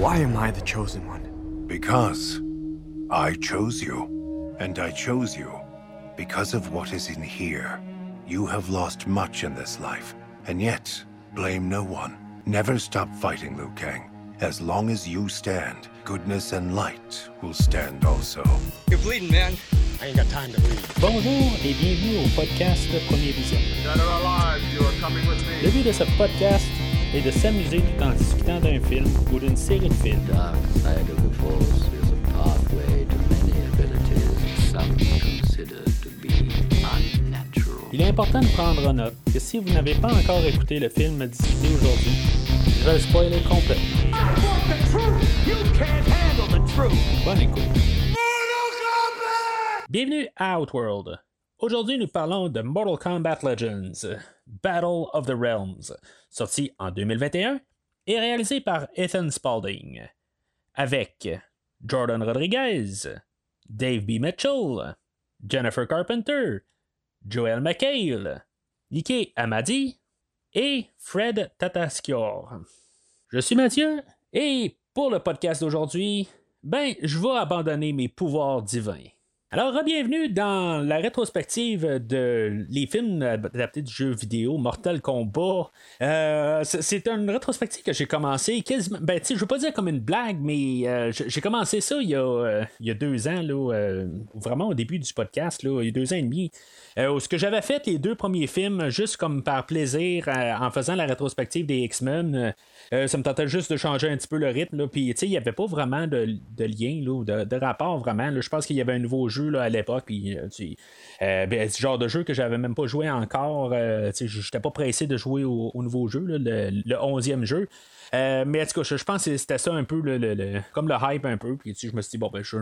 Why am I the chosen one? Because I chose you. And I chose you because of what is in here. You have lost much in this life, and yet, blame no one. Never stop fighting, Liu Kang. As long as you stand, goodness and light will stand also. You're bleeding, man. I ain't got time to bleed. Bonjour et bienvenue au podcast de Premier Vision. Le but de ce podcast est de s'amuser tout en discutant d'un film ou d'une série de films. dark side of the force is a pathway to many abilities some consider to be unnatural. Il est important de prendre en note que si vous n'avez pas encore écouté le film discuté aujourd'hui, je vais le spoiler complet. Bonne écoute. Bienvenue à Outworld. Aujourd'hui, nous parlons de Mortal Kombat Legends, Battle of the Realms, sorti en 2021 et réalisé par Ethan Spalding, avec Jordan Rodriguez, Dave B. Mitchell, Jennifer Carpenter, Joel McHale, Nike Amadi et Fred Tatasciore. Je suis Mathieu et pour le podcast d'aujourd'hui, ben, je vais abandonner mes pouvoirs divins. Alors, bienvenue dans la rétrospective de les films adaptés du jeu vidéo Mortal Kombat. Euh, c'est une rétrospective que j'ai commencé ben, je veux pas dire comme une blague, mais euh, j'ai commencé ça il y a, euh, il y a deux ans, là, vraiment au début du podcast, là, il y a deux ans et demi. Euh, ce que j'avais fait les deux premiers films juste comme par plaisir euh, en faisant la rétrospective des X-Men. euh, ça me tentait juste de changer un petit peu le rythme. Puis, tu sais, il n'y avait pas vraiment de, de lien, là, de, de rapport vraiment. Je pense qu'il y avait un nouveau jeu là, à l'époque. Puis, ben, le genre de jeu que j'avais même pas joué encore. Sais, j'étais pas pressé de jouer au, au nouveau jeu, le, le 11e jeu. Euh, mais en tout cas, je, pense que c'était ça un peu, le, le- comme le hype un peu. Puis je me suis dit, bon, ben, je,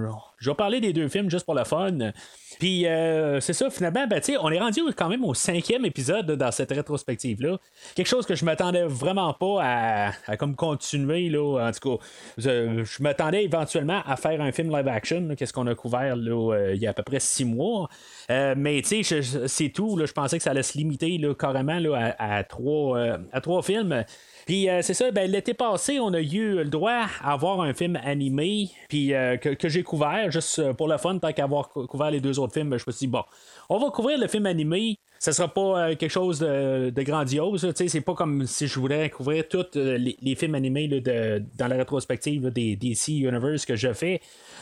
vais parler des deux films juste pour le fun. Puis euh, c'est ça, finalement, ben, on est rendu quand même au cinquième épisode dans cette rétrospective-là. Quelque chose que je m'attendais vraiment pas à, à comme continuer, là. En tout cas, je, je m'attendais éventuellement à faire un film live action, qu'est-ce qu'on a couvert là, euh, il y a à peu près six mois. Mais tu sais, c'est tout. Là, je pensais que ça allait se limiter là, carrément là, à, trois, à trois films. Puis euh, c'est ça, ben, l'été passé, on a eu le droit à avoir un film animé, puis euh, que, j'ai couvert, juste euh, pour le fun, tant qu'avoir cou- couvert les deux autres films, ben, je me suis dit, bon, on va couvrir le film animé. Ça sera pas euh, quelque chose de, de grandiose, c'est pas comme si je voulais couvrir tous euh, les, films animés dans la rétrospective des DC Universe que je fais.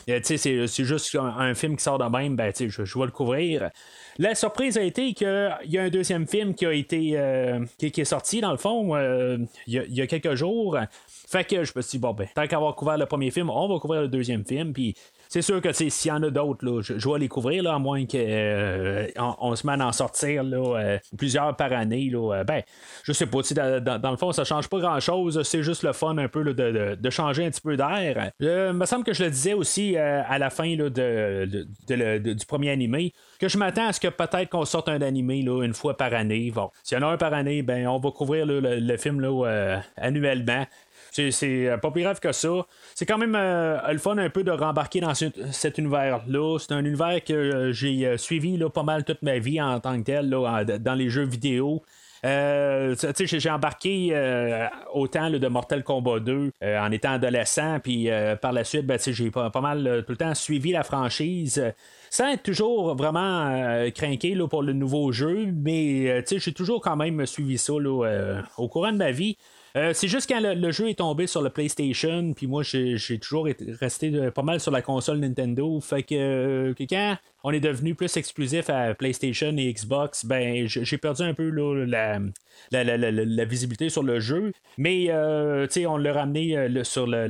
Euh, c'est, juste un, film qui sort de même, ben, je, je vais le couvrir. La surprise a été qu'il y a un deuxième film qui a été euh, qui, est sorti dans le fond il y, a- il y a quelques jours. Fait que je me suis dit, bon ben, tant qu'avoir couvert le premier film, on va couvrir le deuxième film. Puis c'est sûr que s'il y en a d'autres, je, je vais les couvrir, là, à moins qu'on on se mette à en sortir là, euh, plusieurs par année. Là, euh, ben, je sais pas, dans, dans- le fond, ça change pas grand chose. C'est juste le fun un peu de, de- changer un petit peu d'air. Euh, il me semble que je le disais aussi euh, à la fin de, du premier animé. Que je m'attends à ce que peut-être qu'on sorte un animé là, une fois par année. Bon, s'il y en a un par année, ben on va couvrir le, le film là, euh, annuellement. C'est, euh, pas plus grave que ça. C'est quand même euh, le fun un peu de rembarquer dans ce- cet univers-là. C'est un univers que euh, j'ai suivi là, pas mal toute ma vie en tant que tel là, dans les jeux vidéo. J'ai- embarqué euh, autant là, de Mortal Kombat 2 euh, en étant adolescent, puis par la suite, ben, j'ai pas, mal tout le temps suivi la franchise. sans être toujours vraiment craqué pour le nouveau jeu, mais j'ai toujours quand même suivi ça là, au courant de ma vie. Euh, c'est juste quand le, le jeu est tombé sur le PlayStation, puis moi j'ai j'ai toujours été, resté pas mal sur la console Nintendo. Fait que, euh, que quand on est devenu plus exclusif à PlayStation et Xbox, ben j'ai perdu un peu la, la, la- la- visibilité sur le jeu. Mais euh, on l'a ramené le- sur le,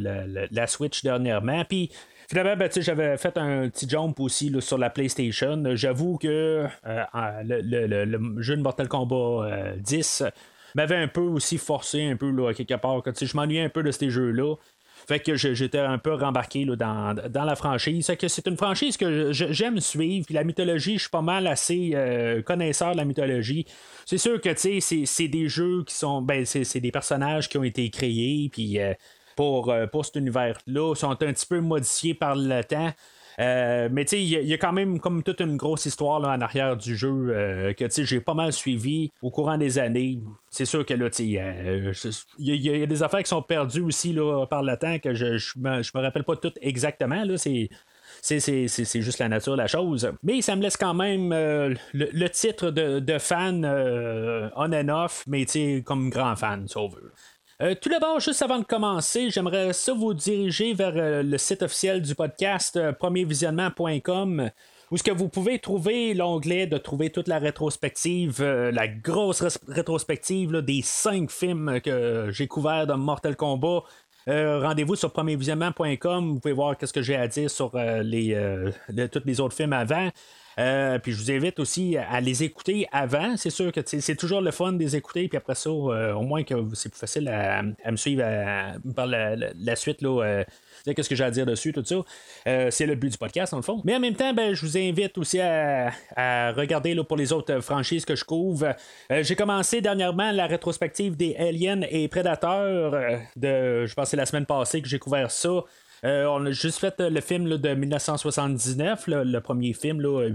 le- la- Switch dernièrement. Puis Finalement, ben, j'avais fait un petit jump aussi sur la PlayStation. J'avoue que le, le- jeu de Mortal Kombat euh, 10 m'avait un peu aussi forcé, un peu là, quelque part. que, Je m'ennuyais un peu de ces jeux-là. Fait que j'étais un peu rembarqué là, dans, dans la franchise. Que c'est une franchise que j'aime suivre. Puis la mythologie, je suis pas mal assez euh, connaisseur de la mythologie. C'est sûr que c'est- des jeux qui sont. Ben, c'est c'est des personnages qui ont été créés. Puis. euh, pour, euh, pour cet univers-là sont un petit peu modifiés par le temps. Mais tu sais, il y, a quand même comme toute une grosse histoire là, en arrière du jeu que tu sais, j'ai pas mal suivi au courant des années. C'est sûr que là, tu il y, a des affaires qui sont perdues aussi là, par le temps que je, je, me, me rappelle pas toutes exactement. Là, c'est c'est juste la nature de la chose. Mais ça me laisse quand même euh, le, titre de, fan euh, on and off, mais comme grand fan, si on veut. Euh, tout d'abord, juste avant de commencer, j'aimerais ça vous diriger vers le site officiel du podcast premiervisionnement.com où ce que vous pouvez trouver l'onglet de trouver toute la rétrospective, la grosse rétrospective des cinq films que j'ai couverts de Mortal Kombat euh, rendez-vous sur premiervisionnement.com. Vous pouvez voir ce que j'ai à dire sur euh, euh, tous les autres films avant. Puis je vous invite aussi à les écouter avant. C'est sûr que c'est toujours le fun de les écouter. Puis après ça, au moins que c'est plus facile à, me suivre par la, la, suite. Là, qu'est-ce que j'ai à dire dessus, tout ça. Euh, c'est le but du podcast, dans le fond. Mais en même temps, ben, je vous invite aussi à, regarder pour les autres franchises que je couvre. Euh, j'ai commencé dernièrement la rétrospective des Aliens et Prédateurs. Euh, de, je pense que c'est la semaine passée que j'ai couvert ça. On a juste fait le film de 1979, le premier film, là,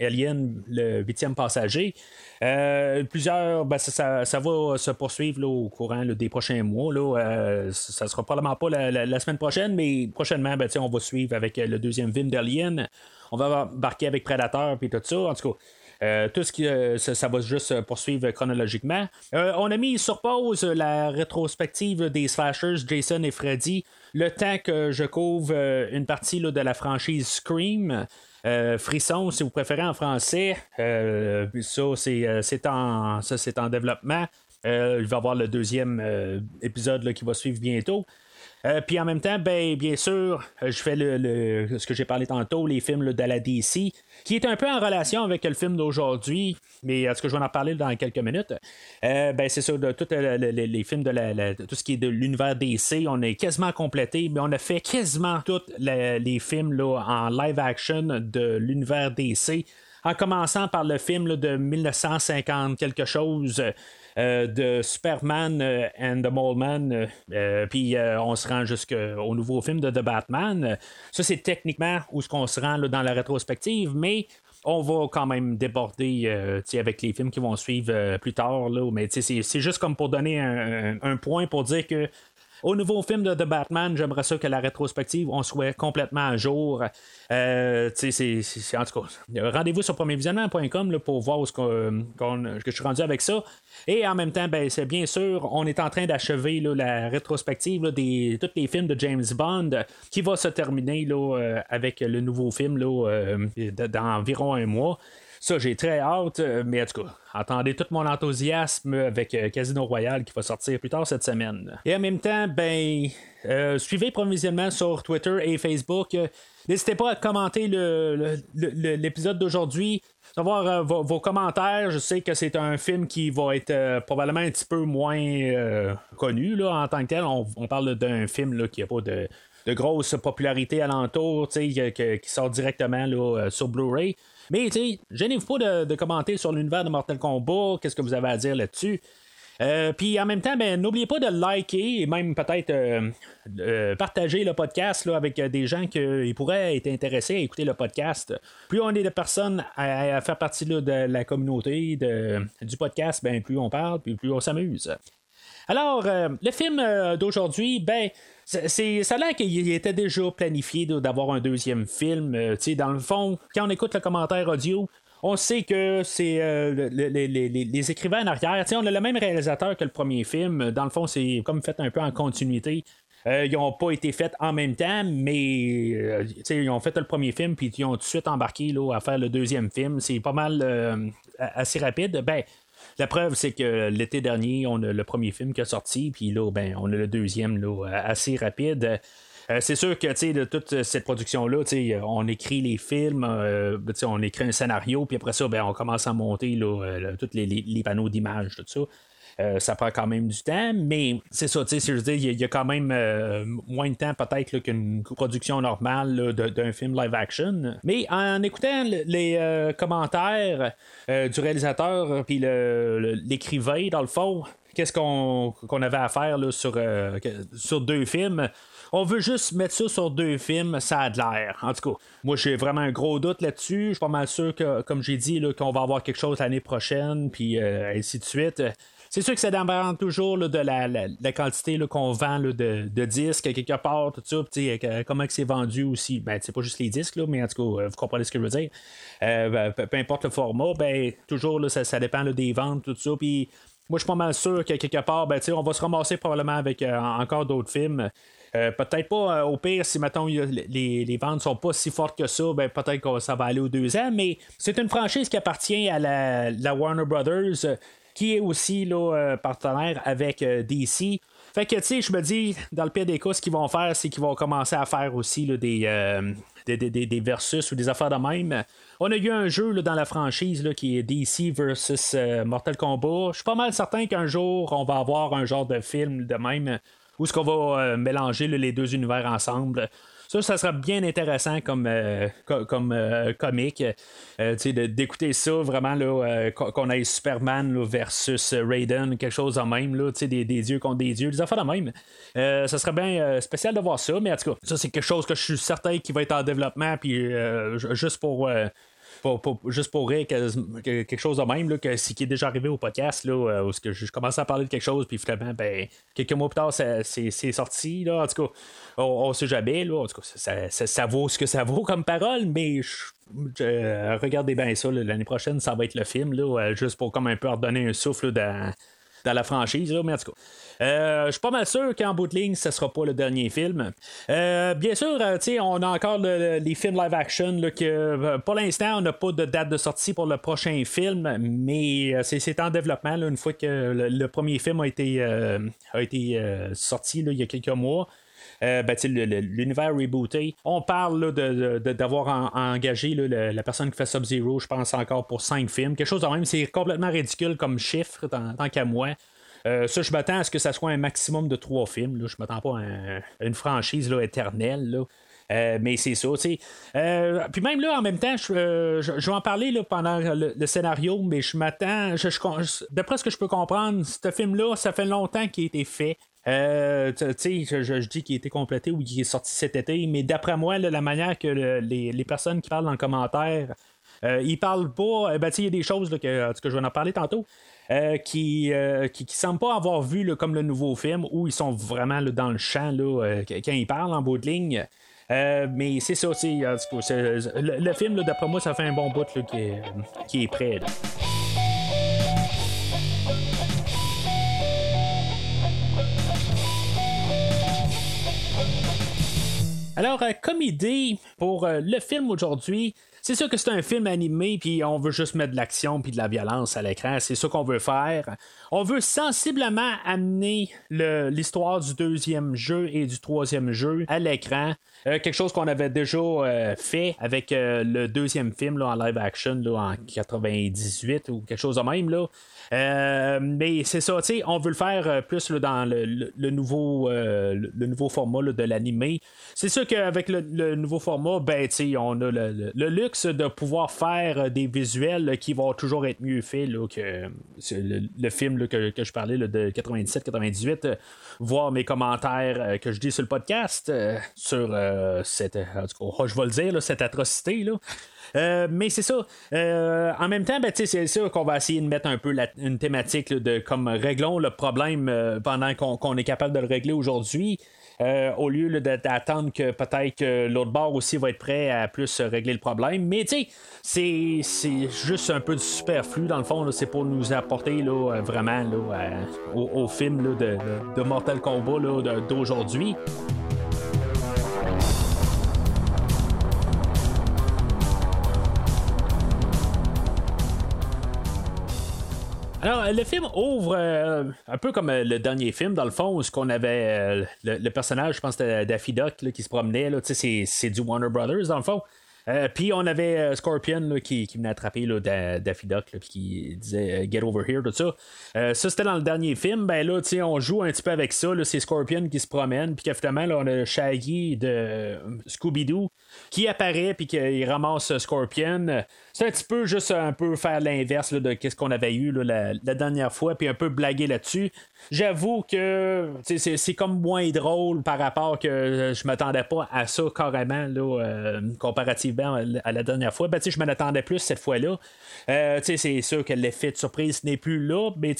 Alien, le huitième passager. Euh, plusieurs, ben, ça, ça, va se poursuivre au courant des prochains mois. Là, euh, ça sera probablement pas la, semaine prochaine, mais prochainement, ben, on va suivre avec le deuxième film d'Alien. On va embarquer avec Predator et tout ça. En tout cas. Euh, tout ce qui ça, va juste poursuivre chronologiquement. on a mis sur pause la rétrospective des slashers Jason et Freddy le temps que je couvre une partie de la franchise Scream. Euh, frisson, si vous préférez en français, euh, ça, euh, c'est, en, en développement. il va y avoir le deuxième épisode qui va suivre bientôt. Euh, puis en même temps, ben, bien sûr, euh, je fais le, ce que j'ai parlé tantôt, les films de la DC, qui est un peu en relation avec le film d'aujourd'hui, mais est-ce que je vais en parler dans quelques minutes? Euh, ben, c'est ça, de tous les films de tout ce qui est de l'univers DC, on est quasiment complété, mais on a fait quasiment tous les films là, en live action de l'univers DC en commençant par le film de 1950 quelque chose euh, de Superman euh, and the Mole Man, euh, puis on se rend jusqu'au nouveau film de The Batman. Ça, c'est techniquement où ce qu'on se rend dans la rétrospective, mais on va quand même déborder avec les films qui vont suivre plus tard. Là, mais c'est juste comme pour donner un, point pour dire que au nouveau film de The Batman, j'aimerais ça que la rétrospective, on soit complètement à jour. Euh, en tout cas, rendez-vous sur premiervisionnement.com pour voir ce que je suis rendu avec ça. Et en même temps, ben, c'est bien sûr, on est en train d'achever la rétrospective de des tous les films de James Bond qui va se terminer là, euh, avec le nouveau film là, euh, dans environ un mois. Ça, j'ai très hâte, euh, mais en tout cas, attendez tout mon enthousiasme avec euh, Casino Royale qui va sortir plus tard cette semaine. Et en même temps, ben, euh, suivez provisionnement sur Twitter et Facebook. N'hésitez pas à commenter l'épisode d'aujourd'hui, savoir vos, commentaires. Je sais que c'est un film qui va être probablement un petit peu moins connu là, en tant que tel. On, parle d'un film qui n'a pas de, grosse popularité alentour, qui, qui sort directement là, sur Blu-ray. Mais, tu sais, gênez-vous pas de, commenter sur l'univers de Mortal Kombat, qu'est-ce que vous avez à dire là-dessus. Euh, puis en même temps, ben, n'oubliez pas de liker et même peut-être euh, partager le podcast là, avec des gens qui pourraient être intéressés à écouter le podcast. Plus on est de personnes à, faire partie de la communauté du podcast, ben, plus on parle, puis plus on s'amuse. Alors, euh, le film d'aujourd'hui, ben, c'est, ça a l'air qu'il était déjà planifié d'avoir un deuxième film. Euh, dans le fond, quand on écoute le commentaire audio, on sait que c'est euh, les, écrivains en arrière. on a le même réalisateur que le premier film. Dans le fond, c'est comme fait un peu en continuité. Euh, ils n'ont pas été faits en même temps, mais ils ont fait le premier film, puis ils ont tout de suite embarqué là, à faire le deuxième film. C'est pas mal assez rapide. Ben, la preuve, c'est que l'été dernier, on a le premier film qui a sorti, puis là, ben, on a le deuxième là, assez rapide. Euh, c'est sûr que de toute cette production-là, on écrit les films, euh, on écrit un scénario, puis après ça, ben, on commence à monter là, tous les, panneaux d'image, tout ça. Euh, ça prend quand même du temps, mais c'est ça, tu sais, il y, a quand même euh, moins de temps peut-être qu'une production normale d'un film live action. Mais en écoutant les euh, commentaires du réalisateur puis l'écrivain, dans le fond, qu'est-ce qu'on, avait à faire là, sur, sur deux films? On veut juste mettre ça sur deux films, ça a de l'air. En tout cas, moi j'ai vraiment un gros doute là-dessus. Je suis pas mal sûr que, comme j'ai dit, qu'on va avoir quelque chose l'année prochaine, puis ainsi de suite. C'est sûr que ça dépend toujours de la, quantité qu'on vend de, disques quelque part, tout ça, euh, comment c'est vendu aussi. Ben, c'est pas juste les disques, mais en tout cas, euh, vous comprenez ce que je veux dire. Euh, ben, peu, importe le format, ben, toujours ça, dépend des ventes, tout ça. Puis moi, je suis pas mal sûr que quelque part, ben, on va se ramasser probablement avec encore d'autres films. peut-être pas au pire si maintenant les, les, ventes sont pas si fortes que ça, ben peut-être que ça va aller aux deux ans, mais c'est une franchise qui appartient à la Warner Brothers qui est aussi là, euh, partenaire avec euh, DC. Fait que, tu sais, je me dis, dans le pire des cas, ce qu'ils vont faire, c'est qu'ils vont commencer à faire aussi là, euh, des, des, versus ou des affaires de même. On a eu un jeu dans la franchise là, qui est DC versus Mortal Kombat. Je suis pas mal certain qu'un jour, on va avoir un genre de film de même où ce qu'on va mélanger les deux univers ensemble. Ça, ça sera bien intéressant comme, euh, euh, comique. Euh, d'écouter ça vraiment là, qu'on ait Superman versus Raiden, quelque chose en même, là, des, des dieux contre des dieux, des affaires de même. ça serait bien spécial de voir ça, mais en tout cas, ça c'est quelque chose que je suis certain qui va être en développement, puis juste pour juste pour rire quelque chose de même, là, que, ce qui est déjà arrivé au podcast, là, euh, où que je commence à parler de quelque chose, puis finalement, ben, quelques mois plus tard, c'est sorti. Là, en tout cas, on, ne sait jamais. Là, en tout cas, ça, vaut ce que ça vaut comme parole, mais regardez bien ça. L'année prochaine, ça va être le film, là, euh, juste pour comme un peu redonner un souffle dans, dans la franchise. Là, mais en tout cas. Euh, je suis pas mal sûr qu'en bout de ligne, ce sera pas le dernier film. Euh, bien sûr, euh, on a encore les films live action que pour l'instant, on n'a pas de date de sortie pour le prochain film, mais c'est en développement une fois que le, premier film a été, a été sorti il y a quelques mois. Ben, l'univers rebooté. On parle d'avoir engagé la, personne qui fait Sub-Zero, je pense encore pour cinq films. Quelque chose de même, c'est complètement ridicule comme chiffre, tant qu'à moi. Euh, ça, je m'attends à ce que ça soit un maximum de trois films. Là. Je m'attends pas à, une franchise éternelle. Euh, mais c'est ça. Euh, puis même là, en même temps, je, vais en parler pendant le, scénario, mais je m'attends. D'après ce que je peux comprendre, ce film-là, ça fait longtemps qu'il a été fait. Tu sais, je, dis qu'il a été complété ou qu'il est sorti cet été, mais d'après moi, la manière que les, les, personnes qui parlent le commentaire, ils parlent pas. Ben, il y a des choses là, que, je vais en parler tantôt. Euh, qui, euh, qui, semblent pas avoir vu comme le nouveau film où ils sont vraiment dans le champ là, euh, quand ils parlent en bout de ligne. mais c'est ça, aussi. le, film, d'après moi, ça fait un bon bout qui, qui est prêt. Alors, comme idée pour le film aujourd'hui, c'est sûr que c'est un film animé, puis on veut juste mettre de l'action puis de la violence à l'écran. C'est ça qu'on veut faire. On veut sensiblement amener l'histoire du deuxième jeu et du troisième jeu à l'écran. Euh, quelque chose qu'on avait déjà euh, fait avec euh, le deuxième film là, en live action là, en 98 ou quelque chose de même. Là. mais c'est ça, on veut le faire plus dans le, nouveau, le nouveau format de l'animé. C'est sûr qu'avec le, nouveau format, ben, on a le, de pouvoir faire des visuels qui vont toujours être mieux faits que le, film que, je parlais de 97-98, voir mes commentaires que je dis sur le podcast sur cette, je vais le dire, cette atrocité. Là. mais c'est ça. en même temps, ben, c'est sûr qu'on va essayer de mettre un peu une thématique de comme réglons le problème pendant qu'on est capable de le régler aujourd'hui. Euh, au lieu d'attendre que peut-être que l'autre bord aussi va être prêt à plus régler le problème. Mais tu sais, c'est juste un peu du superflu dans le fond. C'est pour nous apporter là, vraiment là, au, film de, de, Mortal Kombat d'aujourd'hui. Alors, le film ouvre euh, un peu comme euh, le dernier film, dans le fond, où ce qu'on avait euh, le, personnage, je pense, Daffy Duck qui se promenait. C'est, du Warner Brothers, dans le fond. Puis on avait Scorpion qui, qui, venait attraper Daffy Duck puis qui disait Get over here, tout ça. ça, c'était dans le dernier film. Ben là, on joue un petit peu avec ça. C'est Scorpion qui se promène, puis finalement, là, on a Shaggy de Scooby-Doo qui apparaît, puis qui ramasse Scorpion. C'est un petit peu juste un peu faire l'inverse de ce qu'on avait eu la, dernière fois, puis un peu blaguer là-dessus. J'avoue que c'est comme moins drôle par rapport que je m'attendais pas à ça carrément, là, comparativement à la dernière fois, ben, je m'en attendais plus cette fois-là. Euh, c'est sûr que l'effet de surprise n'est plus là, mais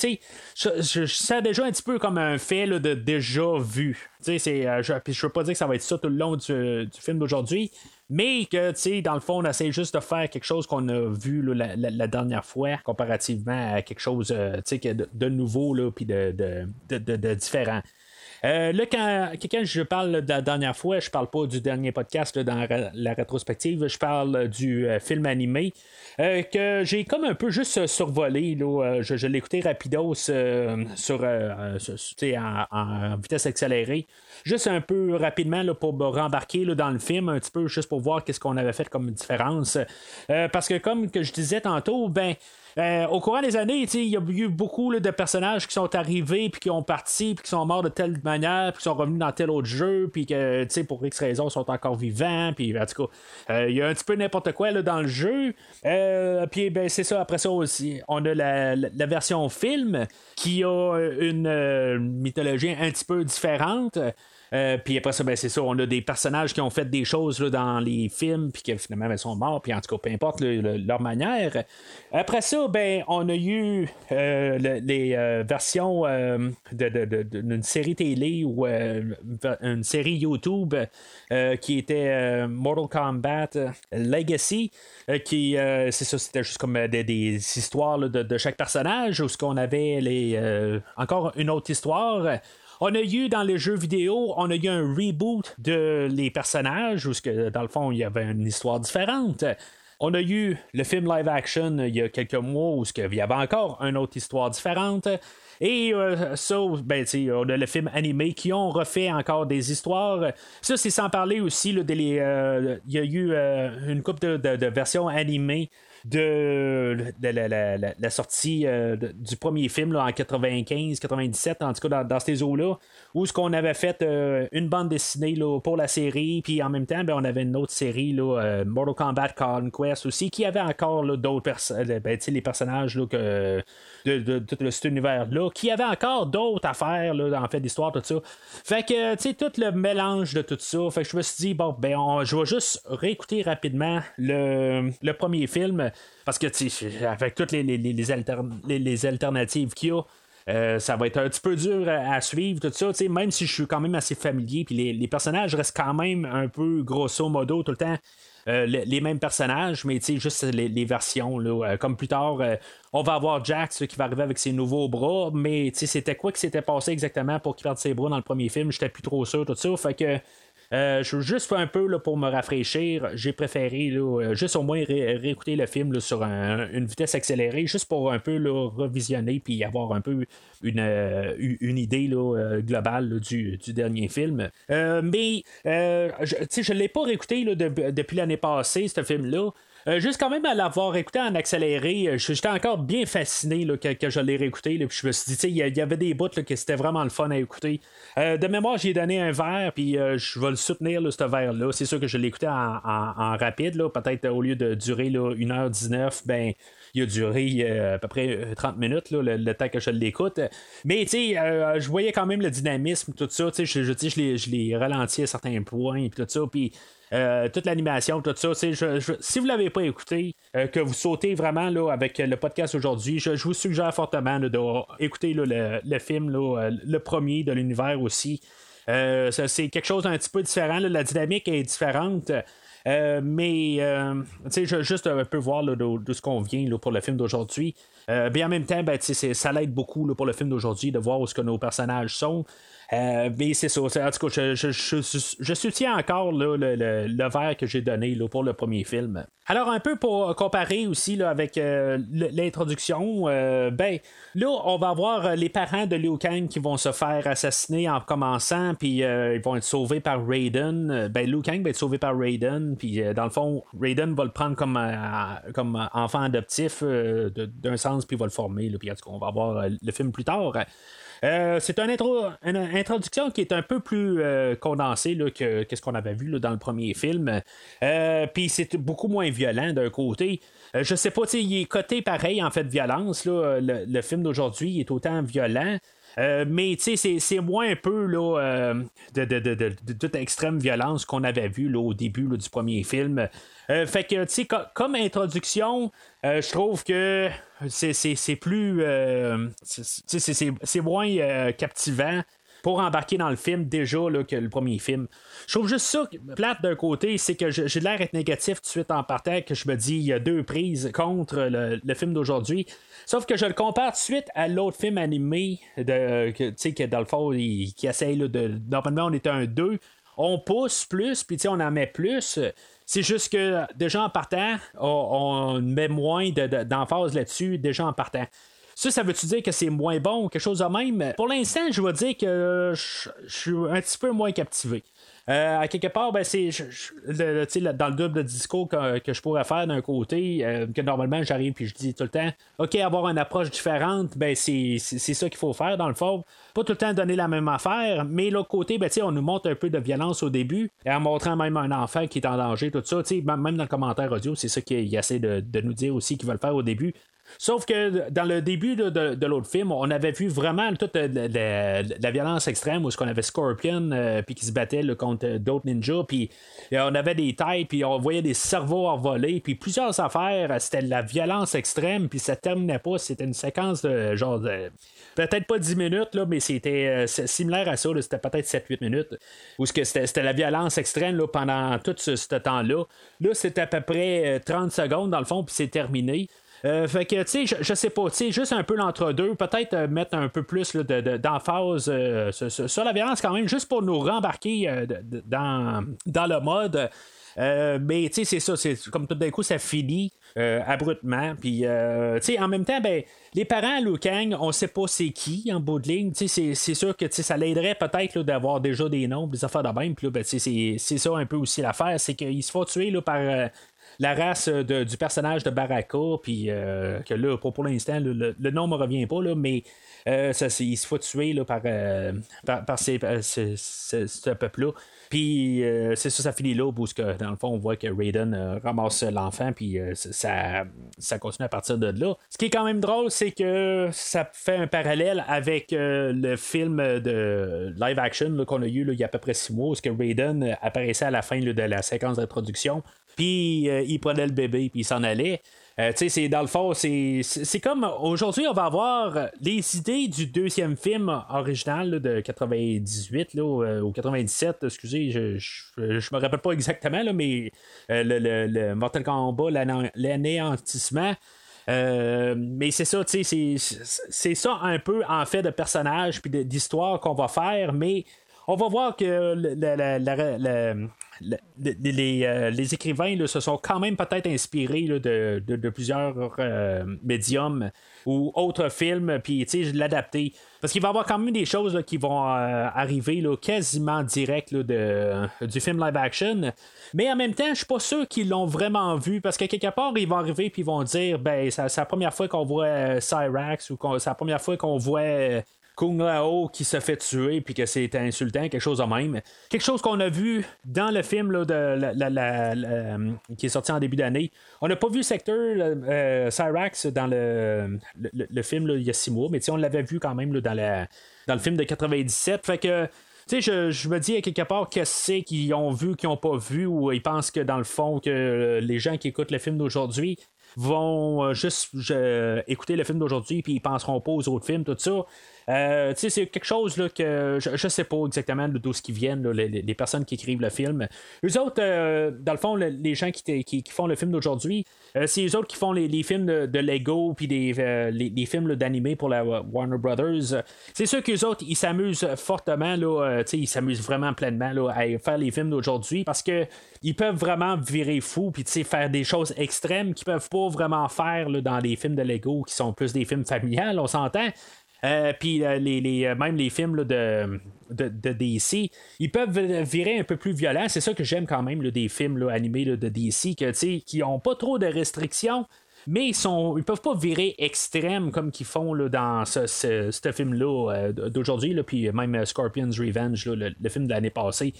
je, je déjà un petit peu comme un fait de déjà vu. Euh, je ne veux pas dire que ça va être ça tout le long du, film d'aujourd'hui, mais que, dans le fond, on essaie juste de faire quelque chose qu'on a vu la, dernière fois, comparativement à quelque chose euh, de, de, nouveau, puis de, différent. Euh, là, quand, je parle de la dernière fois, je parle pas du dernier podcast dans la rétrospective, je parle du euh, film animé. Euh, que j'ai comme un peu juste survolé. Là, je, l'ai écouté rapidos sur, en, vitesse accélérée. Juste un peu rapidement là, pour me rembarquer dans le film, un petit peu juste pour voir qu'est-ce qu'on avait fait comme différence. parce que comme que je disais tantôt, ben euh, au courant des années, il y a eu beaucoup de personnages qui sont arrivés, puis qui ont parti, puis qui sont morts de telle manière, puis qui sont revenus dans tel autre jeu, puis que, pour X raisons, sont encore vivants, puis en tout cas, euh, il y a un petit peu n'importe quoi là, dans le jeu. Euh, puis ben, c'est ça, après ça aussi, on a la, la version film qui a une mythologie un petit peu différente. Euh, puis après ça, ben, c'est ça, on a des personnages qui ont fait des choses là, dans les films, puis qui finalement ben, sont morts, puis en tout cas, peu importe leur manière. Après ça, ben, on a eu euh, les euh, versions d'une série télé ou une série YouTube qui était Mortal Kombat Legacy, qui, c'est ça, c'était juste comme des, histoires de, chaque personnage, où ce qu'on avait les, encore une autre histoire. On a eu dans les jeux vidéo, on a eu un reboot de les personnages, où que, dans le fond, il y avait une histoire différente. On a eu le film live action il y a quelques mois où il y avait encore une autre histoire différente. Et euh, ça, ben, on a le film animé qui ont refait encore des histoires. Ça, c'est sans parler aussi, euh, il y a eu euh, une couple de versions animées de, la, sortie euh, du premier film en 95-97, en tout cas dans, ces eaux-là, où ce qu'on avait fait euh, une bande dessinée pour la série, puis en même temps, ben, on avait une autre série, là, euh, Mortal Kombat Conquest aussi, qui avait encore d'autres personnages, ben, les personnages que, de, tout cet univers-là, qui avait encore d'autres affaires, là, en fait, d'histoire, tout ça. Fait que, tu sais, tout le mélange de tout ça, fait je me suis dit, bon, ben, je vais juste réécouter rapidement le, le premier film parce que, avec toutes les, les, alternatives qu'il y a, euh, ça va être un petit peu dur à, suivre, tout ça, même si je suis quand même assez familier, puis les, personnages restent quand même un peu grosso modo tout le temps. Euh, les, mêmes personnages, mais juste les, versions. Là, euh, comme plus tard, on va avoir Jax qui va arriver avec ses nouveaux bras, mais c'était quoi qui s'était passé exactement pour qu'il perde ses bras dans le premier film, j'étais plus trop sûr, tout ça. Fait que euh, je veux juste un peu là, pour me rafraîchir. J'ai préféré euh, juste au moins réécouter le film sur une vitesse accélérée, juste pour un peu revisionner puis avoir un peu une, euh, une idée globale du, dernier film. mais je ne l'ai pas réécouté depuis l'année passée, ce film-là. Euh, juste quand même à l'avoir écouté en accéléré, euh, j'étais encore bien fasciné que, je l'ai réécouté. Puis je me suis dit, il y, avait des bouts que c'était vraiment le fun à écouter. Euh, de mémoire, j'ai donné un verre, puis je vais le soutenir, ce verre-là. C'est sûr que je l'ai écouté en, rapide, peut-être au lieu de durer 1h19, ben il a duré à peu près 30 minutes, le, temps que je l'écoute. Mais tu sais, je voyais quand même le dynamisme, tout ça. Je, je, je, je l'ai ralenti à certains points, puis tout ça. Puis euh, toute l'animation, tout ça. si vous ne l'avez pas écouté, euh, que vous sautez vraiment là, avec le podcast aujourd'hui, je, vous suggère fortement d'écouter le, film, euh, le premier de l'univers aussi. c'est quelque chose d'un petit peu différent. la dynamique est différente. Mais je, juste un peu voir de, ce qu'on vient pour le film d'aujourd'hui. bien en même temps, ben, ça l'aide beaucoup pour le film d'aujourd'hui de voir où ce que nos personnages sont. Euh, mais c'est ça. En tout cas, je, je, soutiens encore le, le, verre que j'ai donné là, pour le premier film. Alors, un peu pour comparer aussi là, avec euh, l'introduction, euh, ben, là, on va avoir les parents de Liu Kang qui vont se faire assassiner en commençant, puis ils vont être sauvés par Raiden. Ben, Liu Kang va être sauvé par Raiden, puis dans le fond, Raiden va le prendre comme, comme enfant adoptif d'un sens, puis va le former. puis en tout cas, on va voir le film plus tard. Euh, c'est une, introduction qui est un peu plus euh, condensée que, ce qu'on avait vu dans le premier film. Euh, puis c'est beaucoup moins violent d'un côté. je sais pas, il est coté pareil en fait violence. Le, film d'aujourd'hui est autant violent. Mais c'est moins un peu là, de, toute extrême violence qu'on avait vu au début du premier film. fait que, tu sais, comme introduction, je trouve que c'est plus. Euh, c'est moins euh, captivant pour embarquer dans le film déjà là, que le premier film. Je trouve juste ça plate d'un côté, c'est que j'ai l'air d'être négatif tout de suite en partant, que je me dis il y a deux prises contre le, film d'aujourd'hui. Sauf que je le compare tout de suite à l'autre film animé de que, que le il, qui essaye de. Normalement, on était un 2. On pousse plus, puis on en met plus. C'est juste que déjà en partant, on, met moins d'emphase là-dessus, déjà en partant. Ça, ça veut-tu dire que c'est moins bon ou quelque chose de même? Pour l'instant, je vais dire que je suis un petit peu moins captivé. Euh, à quelque part, ben, c'est dans le double discours que, je pourrais faire d'un côté, euh, que normalement j'arrive puis je dis tout le temps, OK, avoir une approche différente, ben, c'est ça qu'il faut faire dans le fond. Pas tout le temps donner la même affaire, mais l'autre côté, ben, on nous montre un peu de violence au début, et en montrant même un enfant qui est en danger, tout ça. Même dans le commentaire audio, c'est ça qu'il essaie de, de, nous dire aussi qu'il va le faire au début. Sauf que dans le début de, l'autre film, on avait vu vraiment toute la, violence extrême où ce qu'on avait Scorpion euh, puis qui se battait contre d'autres ninjas puis euh, on avait des tailles puis on voyait des cerveaux envolés puis plusieurs affaires c'était de la violence extrême puis ça terminait pas. C'était une séquence de genre peut-être pas 10 minutes là, mais c'était euh, similaire à ça c'était peut-être 7-8 minutes où c'était la violence extrême là, pendant tout ce, ce temps-là. Là c'était à peu près 30 secondes dans le fond puis c'est terminé euh, fait que, tu sais, je, sais pas, tu sais, juste un peu l'entre-deux, peut-être euh, mettre un peu plus d'emphase euh, sur, la violence quand même, juste pour nous rembarquer dans, dans le mode. mais tu sais, c'est ça, c'est comme tout d'un coup, ça finit abruptement. Puis, tu sais, en même temps, ben, les parents à Kang, on sait pas c'est qui en bout de ligne. Tu sais, c'est sûr que ça l'aiderait peut-être d'avoir déjà des noms, des affaires de même. Puis ben, c'est ça un peu aussi l'affaire, c'est qu'il se faut tuer là, par la race euh, du personnage de Baraka, puis euh, que là, pour, l'instant, le, nom ne me revient pas, là, mais euh, ça, il se fait tuer là, par, par, ces, ce peuple-là. Puis c'est ça, ça finit là, où que, dans le fond, on voit que Raiden ramasse l'enfant, puis ça, ça continue à partir de là. Ce qui est quand même drôle, c'est que ça fait un parallèle avec le film de live action qu'on a eu il y a à peu près six mois, où que Raiden apparaissait à la fin de la séquence d'introduction puis euh, il prenait le bébé, puis il s'en allait. Euh, tu sais, c'est dans le fond, c'est, comme aujourd'hui, on va avoir les idées du deuxième film original de 98 là, euh, ou 97, excusez, je, je, me rappelle pas exactement, là, mais le, le, Mortal Kombat, l'anéantissement. mais c'est ça, tu sais, c'est ça un peu en fait de personnage puis d'histoire qu'on va faire, mais on va voir que les, écrivains se sont quand même peut-être inspirés de, plusieurs euh, médiums ou autres films, puis l'adapter. Parce qu'il va y avoir quand même des choses qui vont euh, arriver quasiment direct du film live action. Mais en même temps, je suis pas sûr qu'ils l'ont vraiment vu parce que quelque part, ils vont arriver puis ils vont dire ben c'est la première fois qu'on voit euh, Cyrax ou c'est la première fois qu'on voit Kung Lao qui se fait tuer puis que c'est insultant, quelque chose de même. Quelque chose qu'on a vu dans le film de, euh, qui est sorti en début d'année. On n'a pas vu Sector euh, Cyrax dans le, le, film il y a six mois, mais on l'avait vu quand même dans, dans le film de 97. Fait que sais, je, me dis à quelque part qu'est-ce qu'ils ont vu, qu'ils n'ont pas vu, ou ils pensent que dans le fond, que les gens qui écoutent le film d'aujourd'hui vont euh, juste écouter le film d'aujourd'hui, puis ils penseront pas aux autres films, tout ça. Euh, c'est quelque chose là, que je, ne sais pas exactement d'où ce qui viennent, les, personnes qui écrivent le film. Eux autres, euh, dans le fond, les gens qui, font le film d'aujourd'hui, euh, c'est eux autres qui font les, films de, Lego puis des, les, films d'animé pour la Warner Brothers. C'est sûr qu'eux autres, ils s'amusent fortement, là, ils s'amusent vraiment pleinement là, à faire les films d'aujourd'hui parce que ils peuvent vraiment virer fou puis faire des choses extrêmes qu'ils peuvent pas vraiment faire dans les films de Lego qui sont plus des films familiales, on s'entend. Euh, puis euh, les, euh, même les films de, de, DC, ils peuvent virer un peu plus violents. C'est ça que j'aime quand même des films animés de DC que, qui n'ont pas trop de restrictions. Mais ils sont ils peuvent pas virer extrêmes comme qu'ils font dans ce, film-là d'aujourd'hui, puis même Scorpion's Revenge, le, film de l'année passée.